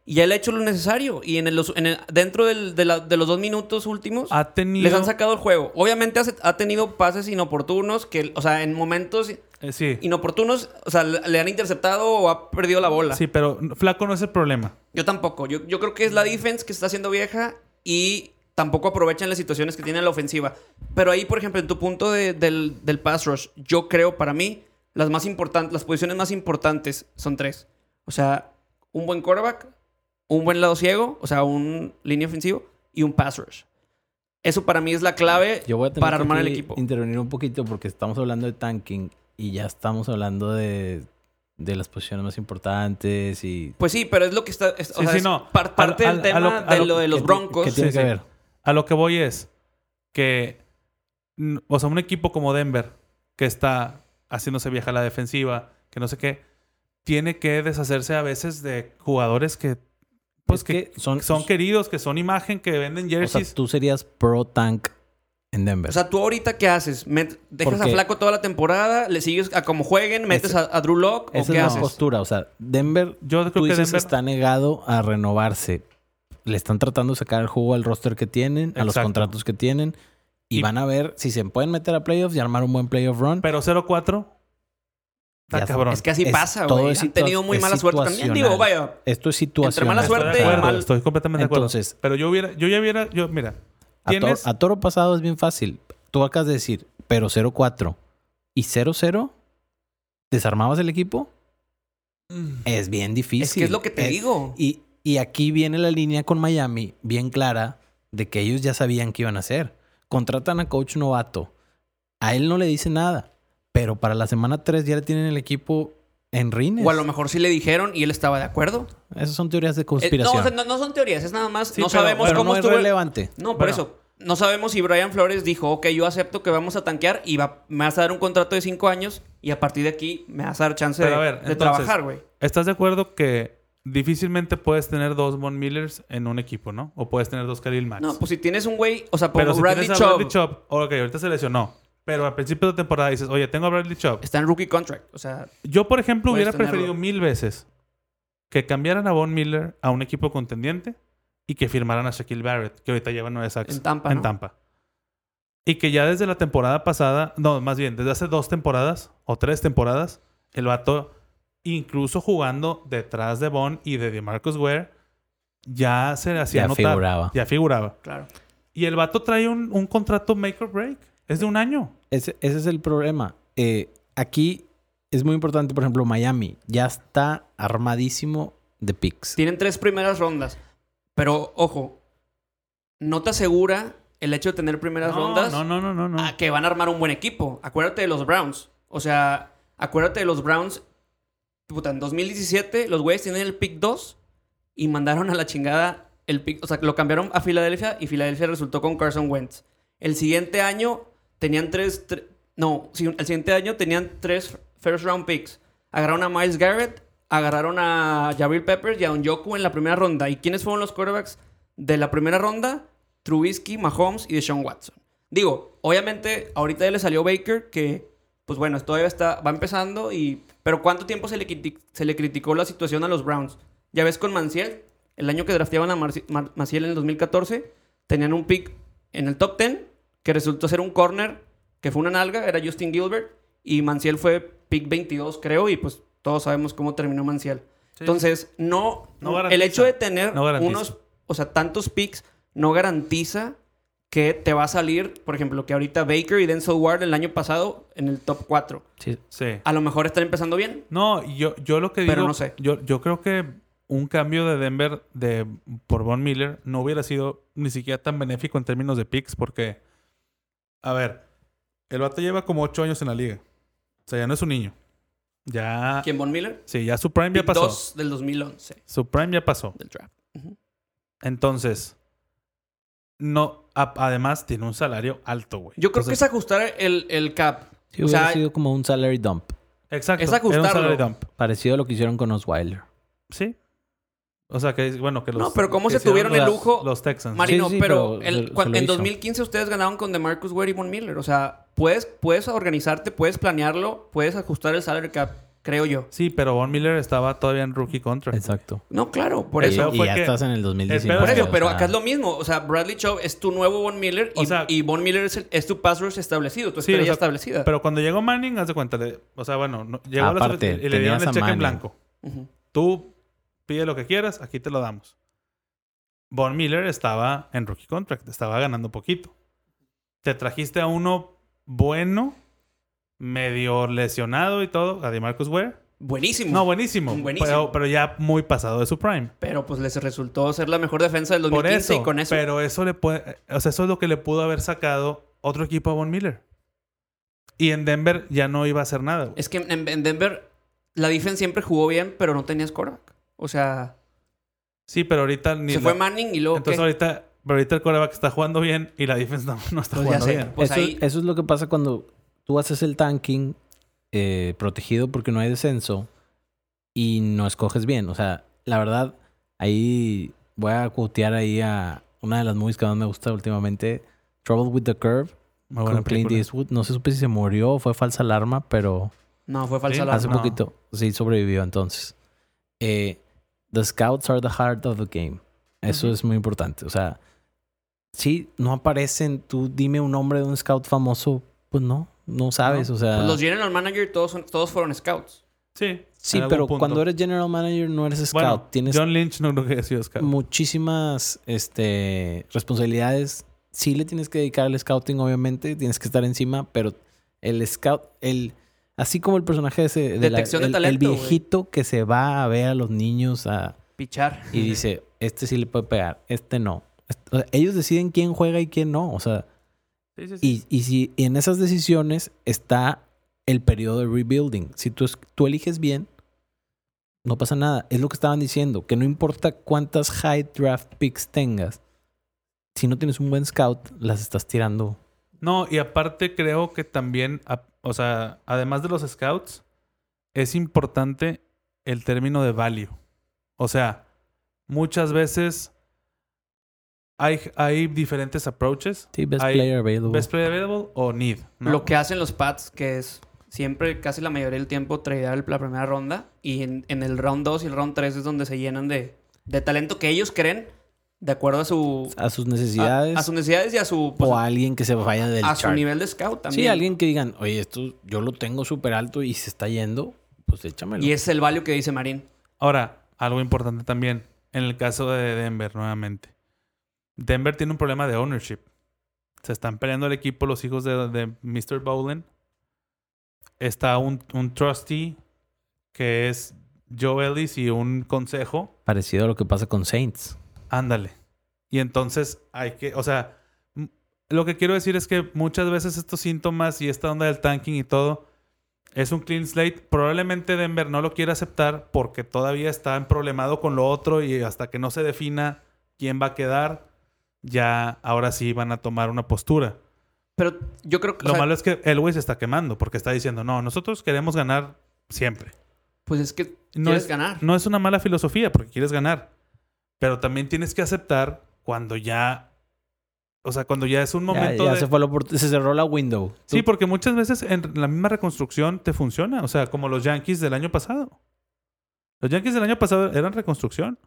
Y él ha hecho lo necesario. Y en el, en el- dentro del- de, la- de los dos minutos últimos, ha tenido... les han sacado el juego. Obviamente hace- ha tenido pases inoportunos que, o sea, en momentos eh, sí. inoportunos, o sea, le han interceptado o ha perdido la bola. Sí, pero Flaco no es el problema. Yo tampoco. Yo, yo creo que es la defense que está haciendo vieja y tampoco aprovechan las situaciones que tiene la ofensiva. Pero ahí, por ejemplo, en tu punto de- del, del pass rush, yo creo para mí las más importantes, las posiciones más importantes son tres. O sea, un buen quarterback, un buen lado ciego, o sea, un línea ofensivo y un pass rush. Eso para mí es la clave Yo voy a tener para que armar el aquí equipo. intervenir un poquito porque estamos hablando de tanking y ya estamos hablando de, de las posiciones más importantes y... Pues sí, pero es lo que está. es- o Sí, sea, sí, es no. par- parte del a tema lo- de lo- lo de los ¿Qué- broncos. ¿Qué tiene Sí, que sí. ver? A lo que voy es que, o sea, un equipo como Denver, que está haciéndose vieja la defensiva, que no sé qué, tiene que deshacerse a veces de jugadores que, pues, Es que, que son- son queridos, que son imagen, que venden O sea, jerseys. tú serías pro tank en Denver. O sea, tú ahorita qué haces? ¿Dejas a Flaco toda la temporada? ¿Le sigues a como jueguen? ¿Metes Ese- a, a Drew Lock? ¿O Esa qué es la haces? postura. O sea, Denver, Yo tú creo que dices, Denver... está negado a renovarse. Le están tratando de sacar el jugo al roster que tienen, a los contratos que tienen. Y, Y- van a ver si se pueden meter a playoffs y armar un buen playoff run. Pero 0-4, está cabrón. Es que así Es- pasa, güey. Han tenido muy mala suerte también. situacional. Digo, vaya. Esto es situación. mala Estoy de suerte, acuerdo, mal- Estoy completamente de acuerdo. Entonces- pero yo hubiera, yo ya hubiera, yo, mira, A, toro pasado es bien fácil. Tú acabas de decir, pero 0-4 y 0-0, ¿desarmabas el equipo? Es bien difícil. Es que es lo que te Es- digo. Y, y aquí viene la línea con Miami bien clara de que ellos ya sabían qué iban a hacer. Contratan a coach novato. A él no le dice nada. Pero para la semana 3 ya le tienen el equipo en rines. O a lo mejor sí le dijeron y él estaba de acuerdo. Esas son teorías de Eh, no, conspiración. o sea, no, no son teorías, es nada más. Sí, no pero- sabemos pero cómo no es estuvo. el- relevante. No, por Bueno. eso. No sabemos si Brian Flores dijo, ok, yo acepto que vamos a tanquear y va, me vas a dar un contrato de cinco años y a partir de aquí me vas a dar chance Pero de, a ver, de entonces- trabajar, güey. ¿Estás de acuerdo que difícilmente puedes tener dos Von Millers en un equipo, ¿no? O puedes tener dos Khalil Max. No, pues si tienes un güey, o sea, si Bradley tienes a Chubb Bradley Chubb, ok, ahorita se lesionó. Pero al principio de temporada dices, oye, tengo a Bradley Chubb. está en rookie contract. O sea, Yo, por ejemplo, hubiera tenerlo. preferido mil veces que cambiaran a Von Miller a un equipo contendiente y que firmaran a Shaquille Barrett, que ahorita lleva nueve sacks en Tampa, en ¿no? Tampa. Y que ya desde la temporada pasada, no, más bien, desde hace dos temporadas o tres temporadas, el vato, incluso jugando detrás de Von y de DeMarcus Ware, ya se hacía Ya notar. figuraba. Ya figuraba. Claro. Y el vato trae un, un contrato make or break. Es de un año. Ese, ese es el problema. Eh, aquí es muy importante, por ejemplo, Miami ya está armadísimo de picks. Tienen tres primeras rondas. Pero, ojo, no te asegura el hecho de tener primeras No, rondas no, no, no, no, no. a que van a armar un buen equipo. Acuérdate de los Browns. O sea, acuérdate de los Browns. Puta, en 2017 los güeyes tienen el pick 2 y mandaron a la chingada el pick. O sea, lo cambiaron a Filadelfia y Filadelfia resultó con Carson Wentz. El siguiente año tenían tres. tre- no, el siguiente año tenían tres first round picks. Agarraron a Miles Garrett, agarraron a Jabril Peppers y a Onyoku en la primera ronda. ¿Y quiénes fueron los quarterbacks de la primera ronda? Trubisky, Mahomes y Deshaun Watson. Digo, obviamente, ahorita ya le salió Baker, que, pues bueno, todavía está, va empezando y... Pero ¿cuánto tiempo se le, se le criticó la situación a los Browns? Ya ves con Manciel, el año que drafteaban a Mar- en el 2014, tenían un pick en el top 10 que resultó ser un corner que fue una nalga, era Justin Gilbert, y Manciel fue pick 22, creo, y pues todos sabemos cómo terminó Manciel. Entonces, no, No el hecho de tener No unos, o sea, tantos picks no garantiza que te va a salir, por ejemplo, que ahorita Baker y Denzel Ward el año pasado en el top 4. Sí. Sí. A lo mejor están empezando bien. No, yo, yo lo que digo... Pero no sé. Yo, yo creo que un cambio de Denver de, por Von Miller no hubiera sido ni siquiera tan benéfico en términos de picks porque... A ver, el vato lleva como ocho años en la liga. O sea, ya no es un niño. Ya... ¿Quién? Von Miller. Sí, ya su prime ya Pick pasó. 2 del 2011 Su prime ya pasó. del draft. Entonces, no, a- además tiene un salario alto, güey. Yo creo que es Entonces, ajustar el, el cap. Sí, O hubiera sea, sido como un salary dump. Exacto. es era un ajustarlo. salary dump. Parecido a lo que hicieron con Osweiler. Sí. O sea, que bueno, que los... No, pero ¿cómo se tuvieron el lujo? Los Texans. Marino, Sí, sí, pero, el- en hizo. 2015 ustedes ganaron con DeMarcus Ware y Von Miller. O sea, puedes, puedes organizarte, puedes planearlo, puedes ajustar el salary cap, creo yo. Sí, pero Von Miller estaba todavía en rookie contract. Exacto. No, claro, por El eso. pedo y fue ya que- estás en el 2019. Por eso, o pero sea, acá es lo mismo. O sea, Bradley Chubb es tu nuevo Von Miller y, O sea- y Von Miller es, el- es tu pass rush establecido, tu Sí, estrella o sea, establecida. Pero cuando llegó Manning, haz de cuenta, le- o sea, bueno, no- llegó a la Aparte, suficiente- y le dieron el cheque en blanco. Tú pide lo que quieras, aquí te lo damos. Von Miller estaba en rookie contract, estaba ganando poquito. Te trajiste a uno bueno, medio lesionado y todo, a DeMarcus Ware. Buenísimo. No, buenísimo. Buenísimo. Pero, pero ya muy pasado de su prime. Pero pues les resultó ser la mejor defensa del Por 2015 eso, y con eso. Pero eso le puede. O sea, eso es lo que le pudo haber sacado otro equipo a Von Miller. Y en Denver ya no iba a hacer nada. güey. Es que en, en Denver la defense siempre jugó bien, pero no tenías quarterback. O sea, Sí, pero ahorita ni. se la- fue Manning y luego Entonces ¿qué? ahorita. Pero ahorita el coreback está jugando bien y la defense no, no está Pues jugando sé. bien. Pues eso, ahí- eso es lo que pasa cuando tú haces el tanking eh, protegido porque no hay descenso y no escoges bien. O sea, la verdad, ahí voy a quotear ahí a una de las movies que más me gusta últimamente, Trouble with the Curve, Muy con Clint. Eastwood. No sé supe si se murió o fue falsa alarma, pero No, fue falsa Sí, alarma. hace no. poquito sí sobrevivió entonces. Eh, the scouts are the heart of the game. Eso es muy importante. O sea, si no aparecen, tú dime un nombre de un scout famoso, pues no, no sabes. No. O sea, Pues los general manager todos, son- todos fueron scouts. Sí. sí, pero punto. cuando eres general manager no eres scout. Bueno, Tienes John Lynch no creo que haya sido scout. muchísimas este, responsabilidades. Sí le tienes que dedicar al scouting, obviamente. Tienes que estar encima, pero el scout, el... Así como el personaje ese de la- de el, talento, el viejito que se va a ver a los niños a, Pichar. y dice, este sí le puede pegar, este no. Est- o sea, ellos deciden quién juega y quién no. O sea, Sí, sí, sí. y, y si y en esas decisiones está el periodo de rebuilding. Si tú, tú eliges bien, no pasa nada. Es lo que estaban diciendo, que no importa cuántas high draft picks tengas, si no tienes un buen scout, las estás tirando. No, y aparte creo que también, a- o sea, además de los scouts, es importante el término de value. O sea, muchas veces hay, hay diferentes approaches. Sí, best Hay player available. Best player available o need. ¿no? Lo que hacen los Pats, que es siempre, casi la mayoría del tiempo, tradear la primera ronda. Y en, en el round 2 y el round 3 es donde se llenan de, de talento que ellos creen de acuerdo a su... a sus necesidades a sus necesidades y a su... pues, o a alguien que se vaya del a su nivel de scout también. Sí, alguien que digan, oye, esto yo lo tengo súper alto y se está yendo, pues échamelo. Y es el value que dice Marín. Ahora, algo importante también, en el caso de Denver, nuevamente. Denver tiene un problema de ownership. Se están peleando el equipo los hijos de, de Mr. Bowlen. Está un, un trustee que es Joe Ellis y un consejo. Parecido a lo que pasa con Saints. Ándale. Y entonces hay que, o sea, lo que quiero decir es que muchas veces estos síntomas y esta onda del tanking y todo es un clean slate. Probablemente Denver no lo quiere aceptar porque todavía está problemado con lo otro y hasta que no se defina quién va a quedar, ya ahora sí van a tomar una postura. Pero yo creo que... o Lo sea, malo es que Elway se está quemando porque está diciendo, no, nosotros queremos ganar siempre. Pues es que No quieres es- ganar. No es una mala filosofía porque quieres ganar. Pero también tienes que aceptar cuando ya O sea, cuando ya es un momento ya de... se fue la opor- se cerró la window. Sí, Tú- porque muchas veces en la misma reconstrucción te funciona. O sea, como los Yankees del año pasado. Los Yankees del año pasado eran reconstrucción.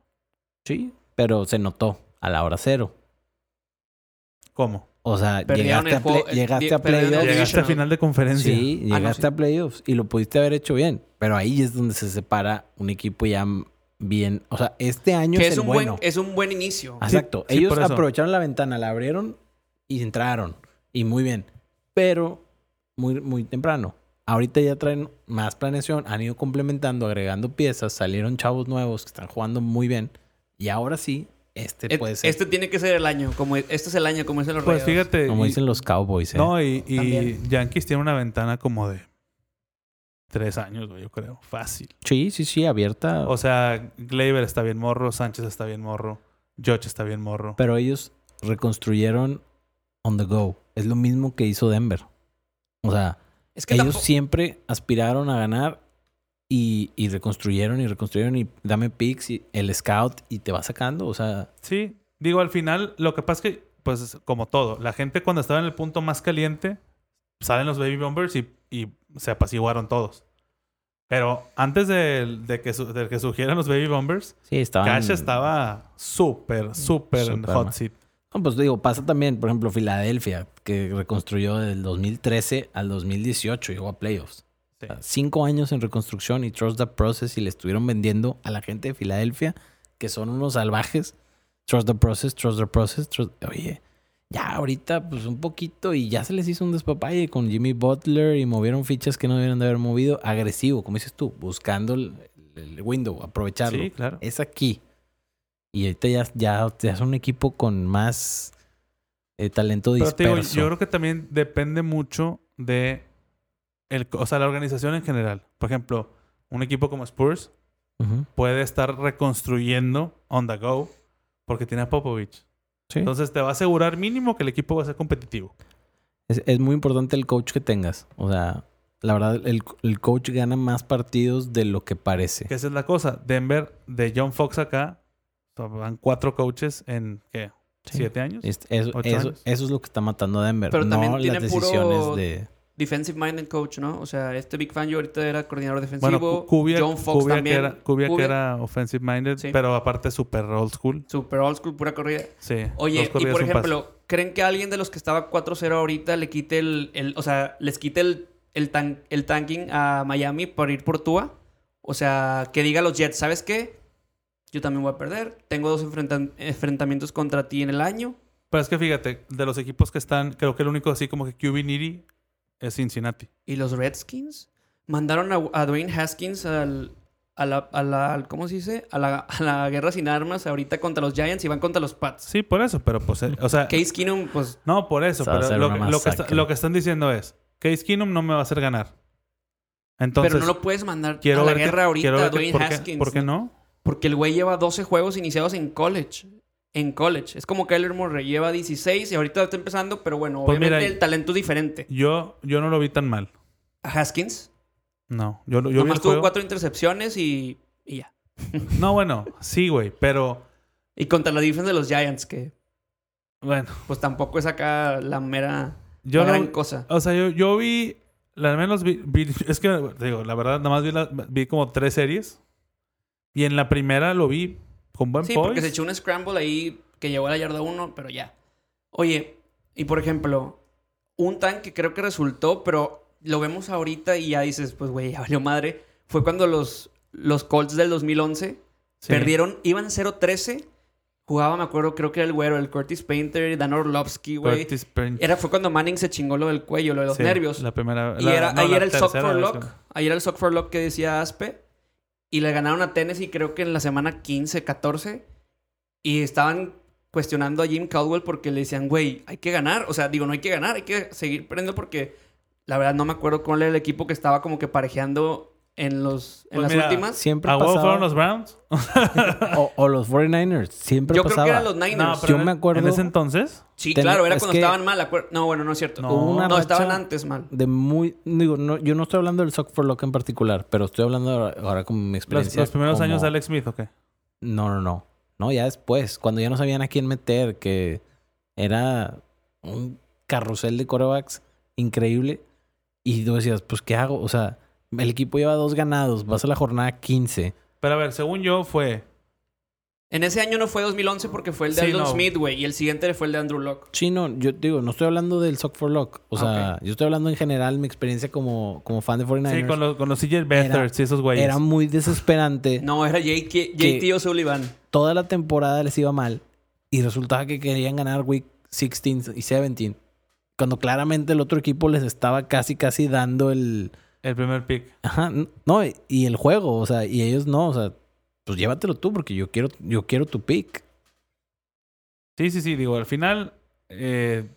sí, pero se notó a la hora cero. ¿Cómo? O sea, Perdieron llegaste a, juego- llegaste playoffs. Llegaste a final de conferencia. Sí, Ah, no, llegaste sí. a playoffs y lo pudiste haber hecho bien. Pero ahí es donde se separa un equipo ya bien. O sea, este año Que es, es el un, bueno. buen, es un buen inicio. Exacto. Sí, Ellos aprovecharon la ventana, la abrieron y entraron. Y muy bien. Pero muy, muy temprano. Ahorita ya traen más planeación, han ido complementando, agregando piezas, salieron chavos nuevos que están jugando muy bien. Y ahora sí, este puede ser. Este tiene que ser el año. Como este es el año, como dicen los Pues Rayados. fíjate. como y- dicen los Cowboys, ¿eh? No, y, y. Yankees tiene una ventana como de tres años, güey, yo creo. Fácil. Sí, sí, sí, abierta. O sea, Gleyber está bien morro, Sánchez está bien morro, George está bien morro. Pero ellos reconstruyeron on the go. Es lo mismo que hizo Denver. O sea, Es que ellos tampoco- siempre aspiraron a ganar y, y reconstruyeron y reconstruyeron y dame picks y el scout y te va sacando. O sea, Sí, digo, al final, lo que pasa es que, pues, como todo, la gente cuando estaba en el punto más caliente, salen los Baby Bombers y, y se apaciguaron todos. Pero antes de, de que, su- de que surgieran los Baby Bombers, sí, estaban. Cash estaba súper, súper en hot seat. No, pues digo, pasa también, por ejemplo, Filadelfia, que reconstruyó del 2013 al 2018, llegó a playoffs. Sí. O sea, cinco años en reconstrucción y Trust the Process y le estuvieron vendiendo a la gente de Filadelfia, que son unos salvajes. Trust the Process, Trust the Process. trust- Oye, ya ahorita pues un poquito y ya se les hizo un despapalle con Jimmy Butler y movieron fichas que no debieron de haber movido. Agresivo, como dices tú, buscando el, el window, aprovecharlo. Sí, claro. Es aquí. Y ahorita ya, ya, ya es un equipo con más eh, talento Pero te digo, disperso. yo creo que también depende mucho de el, o sea, la organización en general. Por ejemplo, un equipo como Spurs puede estar reconstruyendo on the go porque tiene a Popovich. Sí. Entonces te va a asegurar mínimo que el equipo va a ser competitivo. Es, es muy importante el coach que tengas. O sea, la verdad, el, el coach gana más partidos de lo que parece. Que esa es la cosa. Denver, de John Fox acá, van cuatro coaches en, ¿qué? Sí. ¿Siete años? Es- eso, ¿Ocho eso, años? eso es lo que está matando a Denver. Pero no también las decisiones puro- de... Defensive minded coach, ¿no? O sea, este Big Fan yo ahorita era coordinador Bueno, defensivo. Ku- Kubiak, John Fox Kubiak también. era, Kubiak Kubiak, era offensive minded, Sí. pero aparte super old school. Super old school, pura corrida. Sí. Oye, y por ejemplo, ¿creen que alguien de los que estaba 4-0 ahorita le quite el, el- O sea, les quite el, el, tan- el tanking a Miami por ir por Tua? O sea, que diga a los Jets, ¿sabes qué? Yo también voy a perder. Tengo dos enfrentan- enfrentamientos contra ti en el año. Pero es que fíjate, de los equipos que están, creo que el único así como que QB needy es Cincinnati. ¿Y los Redskins? Mandaron a, a Dwayne Haskins al, a, la, a ¿Cómo se dice? A la, a la guerra sin armas ahorita contra los Giants y van contra los Pats. Sí, por eso, pero pues, eh, o sea, Case Keenum, pues... no, por eso, a pero lo, que- lo que está- masacre. lo que están diciendo es, Case Keenum no me va a hacer ganar. Entonces, pero no lo puedes mandar quiero a la que- guerra ahorita, que- Dwayne ¿por qué- Haskins. ¿Por qué no? Porque el güey lleva 12 juegos iniciados en college. En college. Es como Kyler Murray. Lleva 16 y ahorita está empezando, pero bueno, Pues obviamente mira, el talento es diferente. Yo, yo no lo vi tan mal. A Haskins. No, yo, yo vi nomás el tuvo juego. cuatro intercepciones y, y ya. No, bueno, sí, güey, pero Y contra la defensa de los Giants, que bueno, pues tampoco es acá la mera yo la no, gran cosa. o sea, yo, yo vi, al menos vi, vi- es que, digo, la verdad, nada más vi, la- vi como tres series y en la primera lo vi con buen Sí, poise. porque se echó un scramble ahí que llegó a la yarda 1, pero ya. Oye, y por ejemplo, un tan que creo que resultó, pero lo vemos ahorita y ya dices, pues güey, ya valió madre. Fue cuando los, los Colts del 2011 Sí. perdieron, iban 0-13. Jugaba, me acuerdo, creo que era el güero, el Curtis Painter, Dan Orlovsky, güey. Curtis. Era, fue cuando Manning se chingó lo del cuello, lo de los Sí, nervios. La primera. Y la- era, no, ahí la era el sock for lock. Ahí era el sock for lock que decía Aspe. Y le ganaron a Tennessee creo que en la semana 15, 14. Y estaban cuestionando a Jim Caldwell porque le decían, güey, hay que ganar. O sea, digo, no hay que ganar, hay que seguir perdiendo porque la verdad no me acuerdo cuál era el equipo que estaba como que parejeando en, los, en Pues las mira, últimas. Siempre ¿A huevo pasaba- fueron los Browns? o, o los 49ers. Siempre Yo creo pasaba. que eran los Niners. No, Yo en- me acuerdo- En ese entonces. Sí, Ten- claro, era es cuando que- estaban mal. acuer- No, bueno, no es cierto. No. No, estaban antes mal. de muy... Digo, no, yo no estoy hablando del Sock for Lock en particular, pero estoy hablando ahora, ahora como mi experiencia. los primeros como- años Alex Smith, ¿o qué? No, no, no. No, ya después, cuando ya no sabían a quién meter, que Era un carrusel de corebacks increíble. Y tú decías, pues, ¿qué hago? O sea, el equipo lleva dos ganados, vas a la jornada 15. Pero a ver, según yo fue... En ese año no fue 2011 porque fue el de Sí, Aldon no. Smith, güey. Y el siguiente fue el de Andrew Locke. Sí, no, yo digo, no estoy hablando del Sock for Lock. O sea, yo estoy hablando en general mi experiencia como, como fan de 49ers. Sí, con los, con los CJ y esos güeyes. Era muy desesperante. No, era JT O'Sullivan. Toda la temporada les iba mal. Y resultaba que querían ganar Week 16 y 17. Cuando claramente el otro equipo les estaba casi, casi dando el... El primer pick. Ajá, no, y el juego, o sea, y ellos no, o sea, pues llévatelo tú porque yo quiero, yo quiero tu pick. Sí, sí, sí. Digo, al final... eh,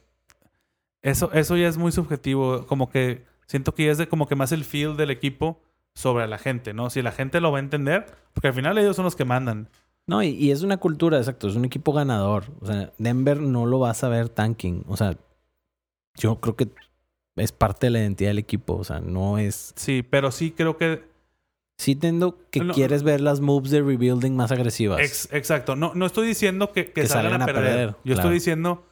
eso, eso ya es muy subjetivo. Como que... Siento que ya es de como que más el feel del equipo sobre la gente, ¿no? Si la gente lo va a entender. Porque al final ellos son los que mandan. No, y, y es una cultura, exacto, es un equipo ganador. O sea, Denver no lo va a saber tanking. O sea, yo creo que es parte de la identidad del equipo. O sea, no es... Sí, pero sí creo que... Sí entiendo que No. quieres ver las moves de rebuilding más agresivas. Ex- exacto. No, no estoy diciendo que, que Que salgan, salgan a a perder. perder, Yo claro. estoy diciendo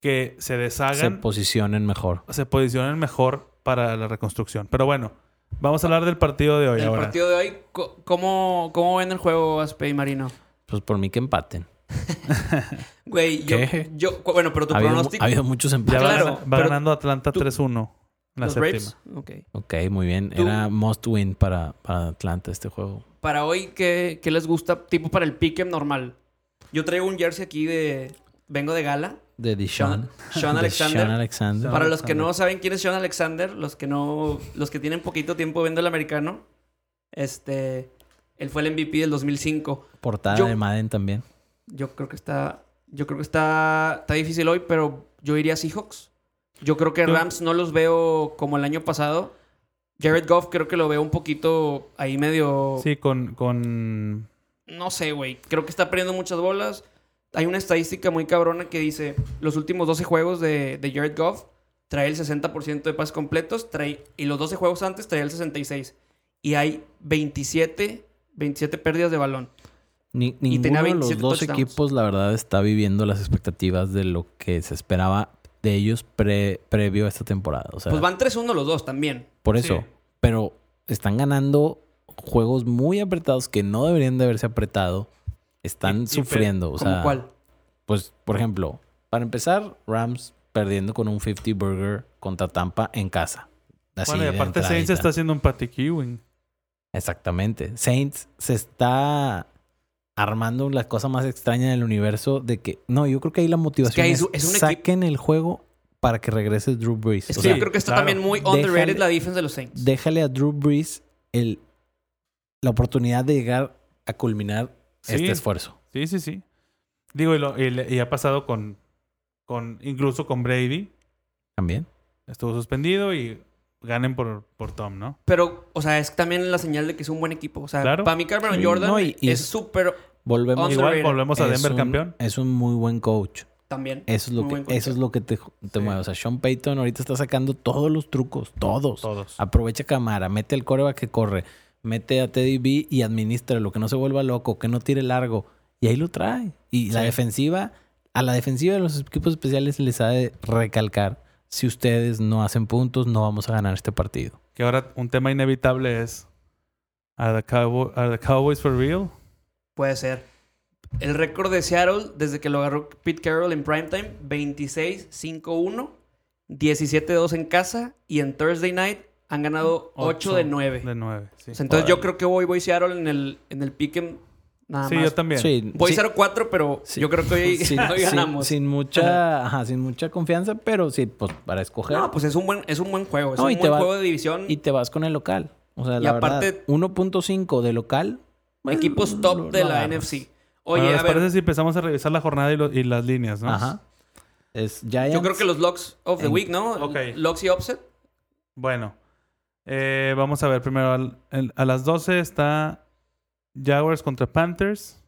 que se se deshagan, posicionen mejor. se posicionen mejor para la reconstrucción. Pero bueno, vamos a hablar del partido de hoy el ahora. partido de hoy, ¿cómo, ¿cómo ven el juego, Aspe y Marino? Pues por mí que empaten. Güey, yo. Bueno, pero tu Ha habido, pronóstico... ha habido muchos Ya empates. va, Claro, gana- va pero ganando Atlanta tú- 3-1. La ¿Los séptima. Braves? Ok. Ok, muy bien. Tú- Era must win para, para Atlanta este juego. Para hoy, ¿qué, qué les gusta? Tipo para el pick'em normal. Yo traigo un jersey aquí de... Vengo de gala. De Deshaun. Sean de Alexander. Sean Alexander. Para los que no saben quién es Sean Alexander, los que no, los que tienen poquito tiempo viendo el americano, este, él fue el MVP del 2005. Portada Yo- de Madden también. Yo creo que está, yo creo que está, está difícil hoy, pero yo iría Seahawks. Yo creo que Rams no los veo como el año pasado. Jared Goff creo que lo veo un poquito ahí medio, Sí, con, con... no sé, güey. Creo que está perdiendo muchas bolas. Hay una estadística muy cabrona que dice, los últimos 12 juegos de, de Jared Goff trae el 60% de pases completos, trae, y los 12 juegos antes trae el 66. Y hay 27, 27 pérdidas de balón. Ni, Y ninguno de los 27 dos touchdowns. equipos, la verdad, está viviendo las expectativas de lo que se esperaba de ellos pre- previo a esta temporada. O sea, Pues van 3-1 los dos también. por Sí. eso. Pero están ganando juegos muy apretados que no deberían de haberse apretado. Están Y- y sufriendo. O ¿Como sea, cuál? pues, por ejemplo, para empezar, Rams perdiendo con un 50 burger contra Tampa en casa. Así Bueno, y aparte Saints está haciendo un Patty Ewing. Exactamente. Saints se está armando la cosa más extraña del universo de que no, yo creo que ahí la motivación es, su- es un equipo- saquen el juego para que regrese Drew Brees. Es O que sea, yo creo que está claro. también muy Déjale- underrated la defensa de los Saints. déjale a Drew Brees el, la oportunidad de llegar a culminar Sí. este esfuerzo. Sí, sí, sí. Digo, y, lo- y le- y ha pasado con, con... Incluso con Brady. También. Estuvo suspendido y ganen por, por Tom, ¿no? Pero, o sea, es también la señal de que es un buen equipo. O sea, Claro. para mí Cameron Sí, Jordan no, y- y es súper Volvemos Igual volvemos a es Denver un- campeón. Es un muy buen coach. también. Eso es lo que, eso es lo que te, te Sí. mueve. O sea, Sean Payton ahorita está sacando todos los trucos, todos. Todos. Aprovecha cámara, mete el coreback que corre, mete a Teddy B y administra lo que no se vuelva loco, que no tire largo. Y ahí lo trae. Y la defensiva, a la defensiva de los equipos especiales les ha de recalcar, si ustedes no hacen puntos, no vamos a ganar este partido. Que ahora un tema inevitable es... ¿Are the, Cowboy- are the Cowboys for real? Puede ser. El récord de Seattle desde que lo agarró Pete Carroll en primetime, 26-5-1, 17-2 en casa y en Thursday night han ganado 8 de 9. De 9, sí. O sea, entonces yo creo que voy, voy Seattle en el, en el pick'em nada sí, más. yo también. Sí, Voy sí, 0-4, pero sí. yo creo que hoy, sin, hoy sin- ganamos. sin mucha, ajá, sin mucha confianza, pero sí, pues para escoger. No, pues es un buen, es un buen juego. Es No, un buen va- juego de división. y te vas con el local. O sea, Y la aparte- verdad, 1.5 de local. bueno, equipos top lo- de la. NFC. Bueno, Oye, ¿les a ver, parece si empezamos a revisar la jornada y, lo- y las líneas, no? Ajá. Es Giants. yo creo que los locks of the En- week, ¿no? Ok. Locks y upset. Bueno, eh, vamos a ver primero. al- el- a las 12 está Jaguars contra Panthers.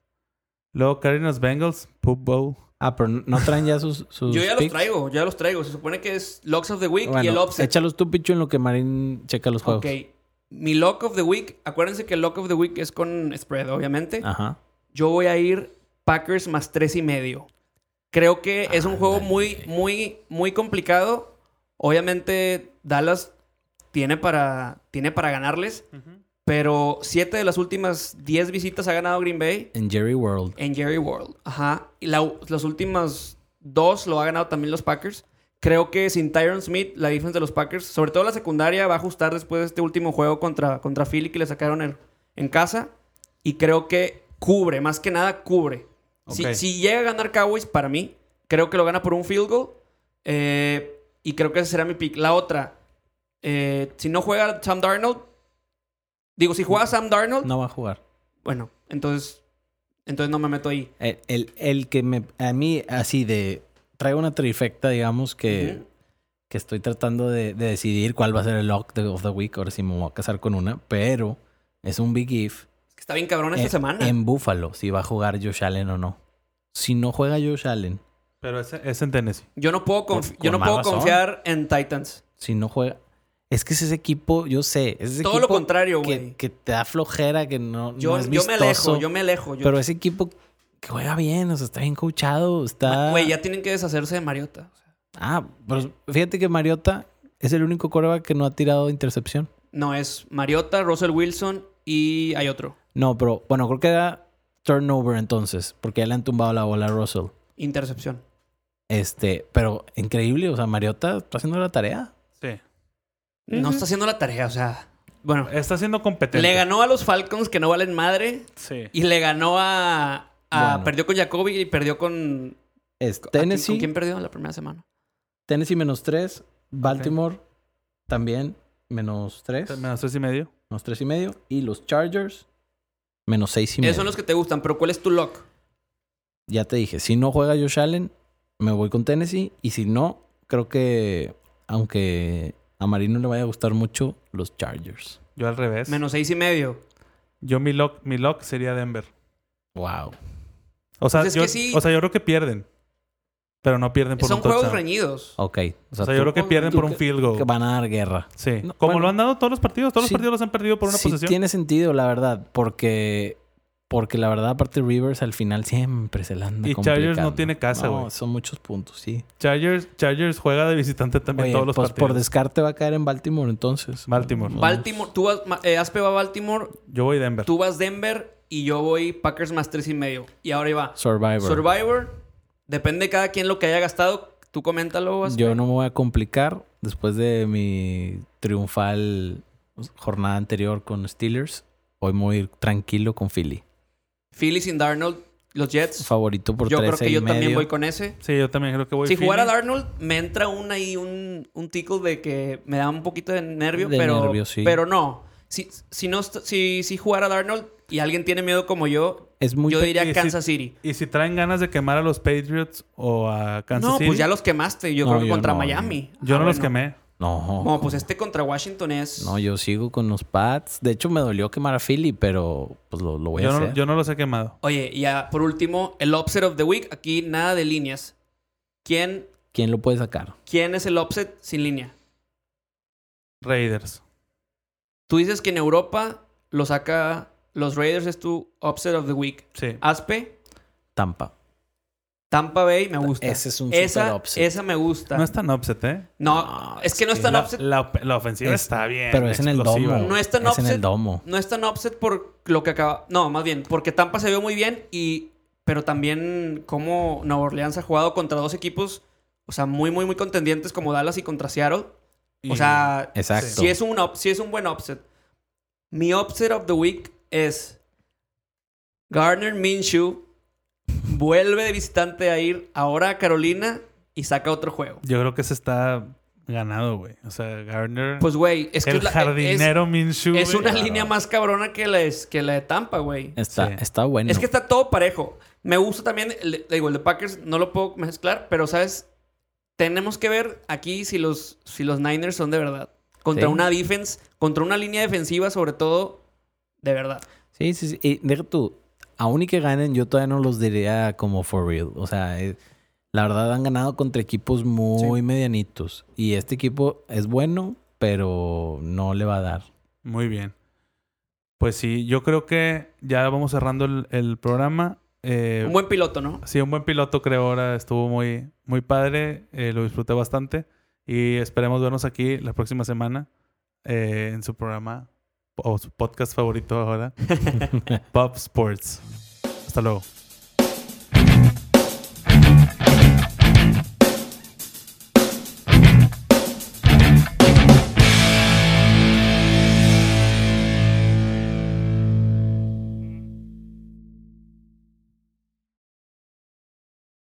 Luego Cardinals Bengals, Poop Bowl. Ah, pero no traen ya sus, sus Yo ya los traigo, ya los traigo. Se supone que es Locks of the Week y el Upset. échalos tú, Pichu, en lo que Marín checa los juegos. Ok. Mi Lock of the Week, acuérdense que el Lock of the Week es con spread, obviamente. Ajá. Yo voy a ir Packers más tres y medio. Creo que es un juego muy, muy, muy complicado. Obviamente, Dallas tiene para, tiene para ganarles. Pero siete de las últimas diez visitas ha ganado Green Bay En Jerry World. en Jerry World. Ajá. Y la- las últimas dos lo ha ganado también los Packers. Creo que sin Tyron Smith, la defensa de los Packers, sobre todo la secundaria, va a ajustar después de este último juego contra, contra Philly que le sacaron en, en casa. Y creo que cubre, más que nada cubre. Si, si llega a ganar Cowboys, para mí, creo que lo gana por un field goal. Eh, y creo que ese será mi pick. La otra, eh, si no juega Sam Darnold, digo, si juega Sam Darnold, No va a jugar. bueno, entonces, entonces no me meto ahí. El, el- el que me... A mí, así de... Traigo una trifecta, digamos, que, que estoy tratando de, de decidir cuál va a ser el lock de- of the week. Ahora sí me voy a casar con una. Pero es un big if. Es que está bien cabrón esta en, semana. En Buffalo, si va a jugar Josh Allen o no. Si no juega Josh Allen, Pero ese es en Tennessee. Yo no puedo, Con- confi- con yo no puedo razón. confiar en Titans. si no juega... Es que es ese equipo, yo sé, es ese Todo lo contrario, güey. que te da flojera, que no, Yo, no es yo me alejo, yo me alejo. Yo- Pero ese equipo que juega bien, o sea, está bien coachado, está... Güey, ya tienen que deshacerse de Mariota. O sea, Ah, pero fíjate que Mariota es el único coreback que no ha tirado intercepción. no, es Mariota, Russell Wilson y hay otro. No, pero bueno, creo que era turnover entonces, porque ya le han tumbado la bola a Russell. Intercepción. Este, pero increíble, o sea, Mariota está haciendo la tarea. No está haciendo la tarea, o sea. Bueno, Está siendo competente. le ganó a los Falcons que no valen madre. Sí. Y le ganó a. a- Bueno. Perdió con Jacoby y perdió con. Es ¿a quién- Tennessee, ¿Con quién perdió la primera semana? Tennessee menos 3, Baltimore también menos 3, Menos tres y medio. menos 3 y medio, y los Chargers menos 6 y medio. Esos son los que te gustan, pero ¿cuál es tu lock? Ya te dije, si no juega Josh Allen, me voy con Tennessee. Y si no, creo que, aunque a Marino le vaya a gustar mucho, los Chargers. Yo al revés. Menos seis y medio. Yo mi lock, mi lock sería Denver. Wow. O sea, Pues es yo, sí. o sea, yo creo que pierden. Pero no pierden por Son un juegos touchdown. reñidos. Ok. O sea, O sea, yo creo que pierden por un field goal. que van a dar guerra. Sí. No, Como bueno. lo han dado todos los partidos. Todos Sí. los partidos los han perdido por una sí posesión. tiene sentido, la verdad. Porque, porque la verdad, aparte Rivers al final siempre se la anda Y Chargers no tiene casa, No, güey. son muchos puntos, sí. Chargers, Chargers juega de visitante también Oye, todos los pues partidos. por descarte va a caer en Baltimore entonces. Baltimore. Vamos. Baltimore, tú vas, eh, Aspe va a Baltimore, Yo voy Denver. tú vas Denver y yo voy Packers más tres y medio. Y ahora iba Survivor. Survivor. Depende de cada quien lo que haya gastado. Tú coméntalo, Aspe. Yo no me voy a complicar después de mi triunfal jornada anterior con Steelers. Hoy me voy a ir tranquilo con Philly. Philly sin Darnold, los Jets. Favorito por Yo creo 13 que yo medio. también voy con ese. Sí, yo también creo que voy Si Philly. jugara Darnold, me entra un ahí un, un tickle de que me da un poquito de nervio, De pero, nervio, sí. pero no. Si, si no si, si jugara Darnold y alguien tiene miedo como yo, Es muy yo diría si- Kansas City. Y si traen ganas de quemar a los Patriots o a Kansas No, City, pues ya los quemaste. Yo No, creo que yo contra no, Miami. yo Ah, no los quemé. No. No, pues este contra Washington es. No, yo sigo con los Pats. De hecho, me dolió quemar a Philly, pero pues lo, lo voy a Yo hacer. no, yo no los he quemado. Oye, y ya por último, el upset of the week. Aquí nada de líneas. ¿Quién, ¿Quién lo puede sacar? ¿Quién es el upset sin línea? Raiders. Tú dices que en Europa lo saca. Los Raiders es tu upset of the week. Sí. Aspe, Tampa. Tampa Bay me gusta. Ese es un super esa, upset. esa me gusta. No es tan upset, ¿eh? No, No, es que no es tan La, upset. la- la ofensiva Es- está bien. Pero es en el domo. No es tan Es en upset. el domo. No es tan upset por lo que acaba. No, más bien, porque Tampa se vio muy bien y. Pero también como Nueva Orleans ha jugado contra dos equipos, o sea, muy, muy, muy contendientes como Dallas y contra Seattle. Y- O sea, Exacto. sí es, un, up- sí es un buen upset. Mi upset of the week es Garner Minshew vuelve de visitante a ir ahora a Carolina y saca otro juego. Yo creo que se está ganado, güey. O sea, Gardner. Pues, güey, es que el es, la- es- jardinero Minshew. es una línea más cabrona que la, es- que la de Tampa, güey. Está, Sí. está bueno. Es que está todo parejo. Me gusta también, el, digo, el de Packers no lo puedo mezclar, pero, ¿sabes? Tenemos que ver aquí si los, si los Niners son de verdad. Contra Sí. una defense, contra una línea defensiva, sobre todo, de verdad. Sí, sí, sí. Y deja tú, aún y que ganen, yo todavía no los diría como for real. O sea, eh, la verdad han ganado contra equipos muy medianitos. Y este equipo es bueno, pero no le va a dar. Muy bien. Pues sí, yo creo que ya vamos cerrando el, el programa. Eh, Un buen piloto, ¿no? Sí, un buen piloto creo ahora. Estuvo muy, muy padre. eh, lo disfruté bastante. Y esperemos vernos aquí la próxima semana eh, en su programa o su podcast favorito ahora, Pop Sports. Hasta luego.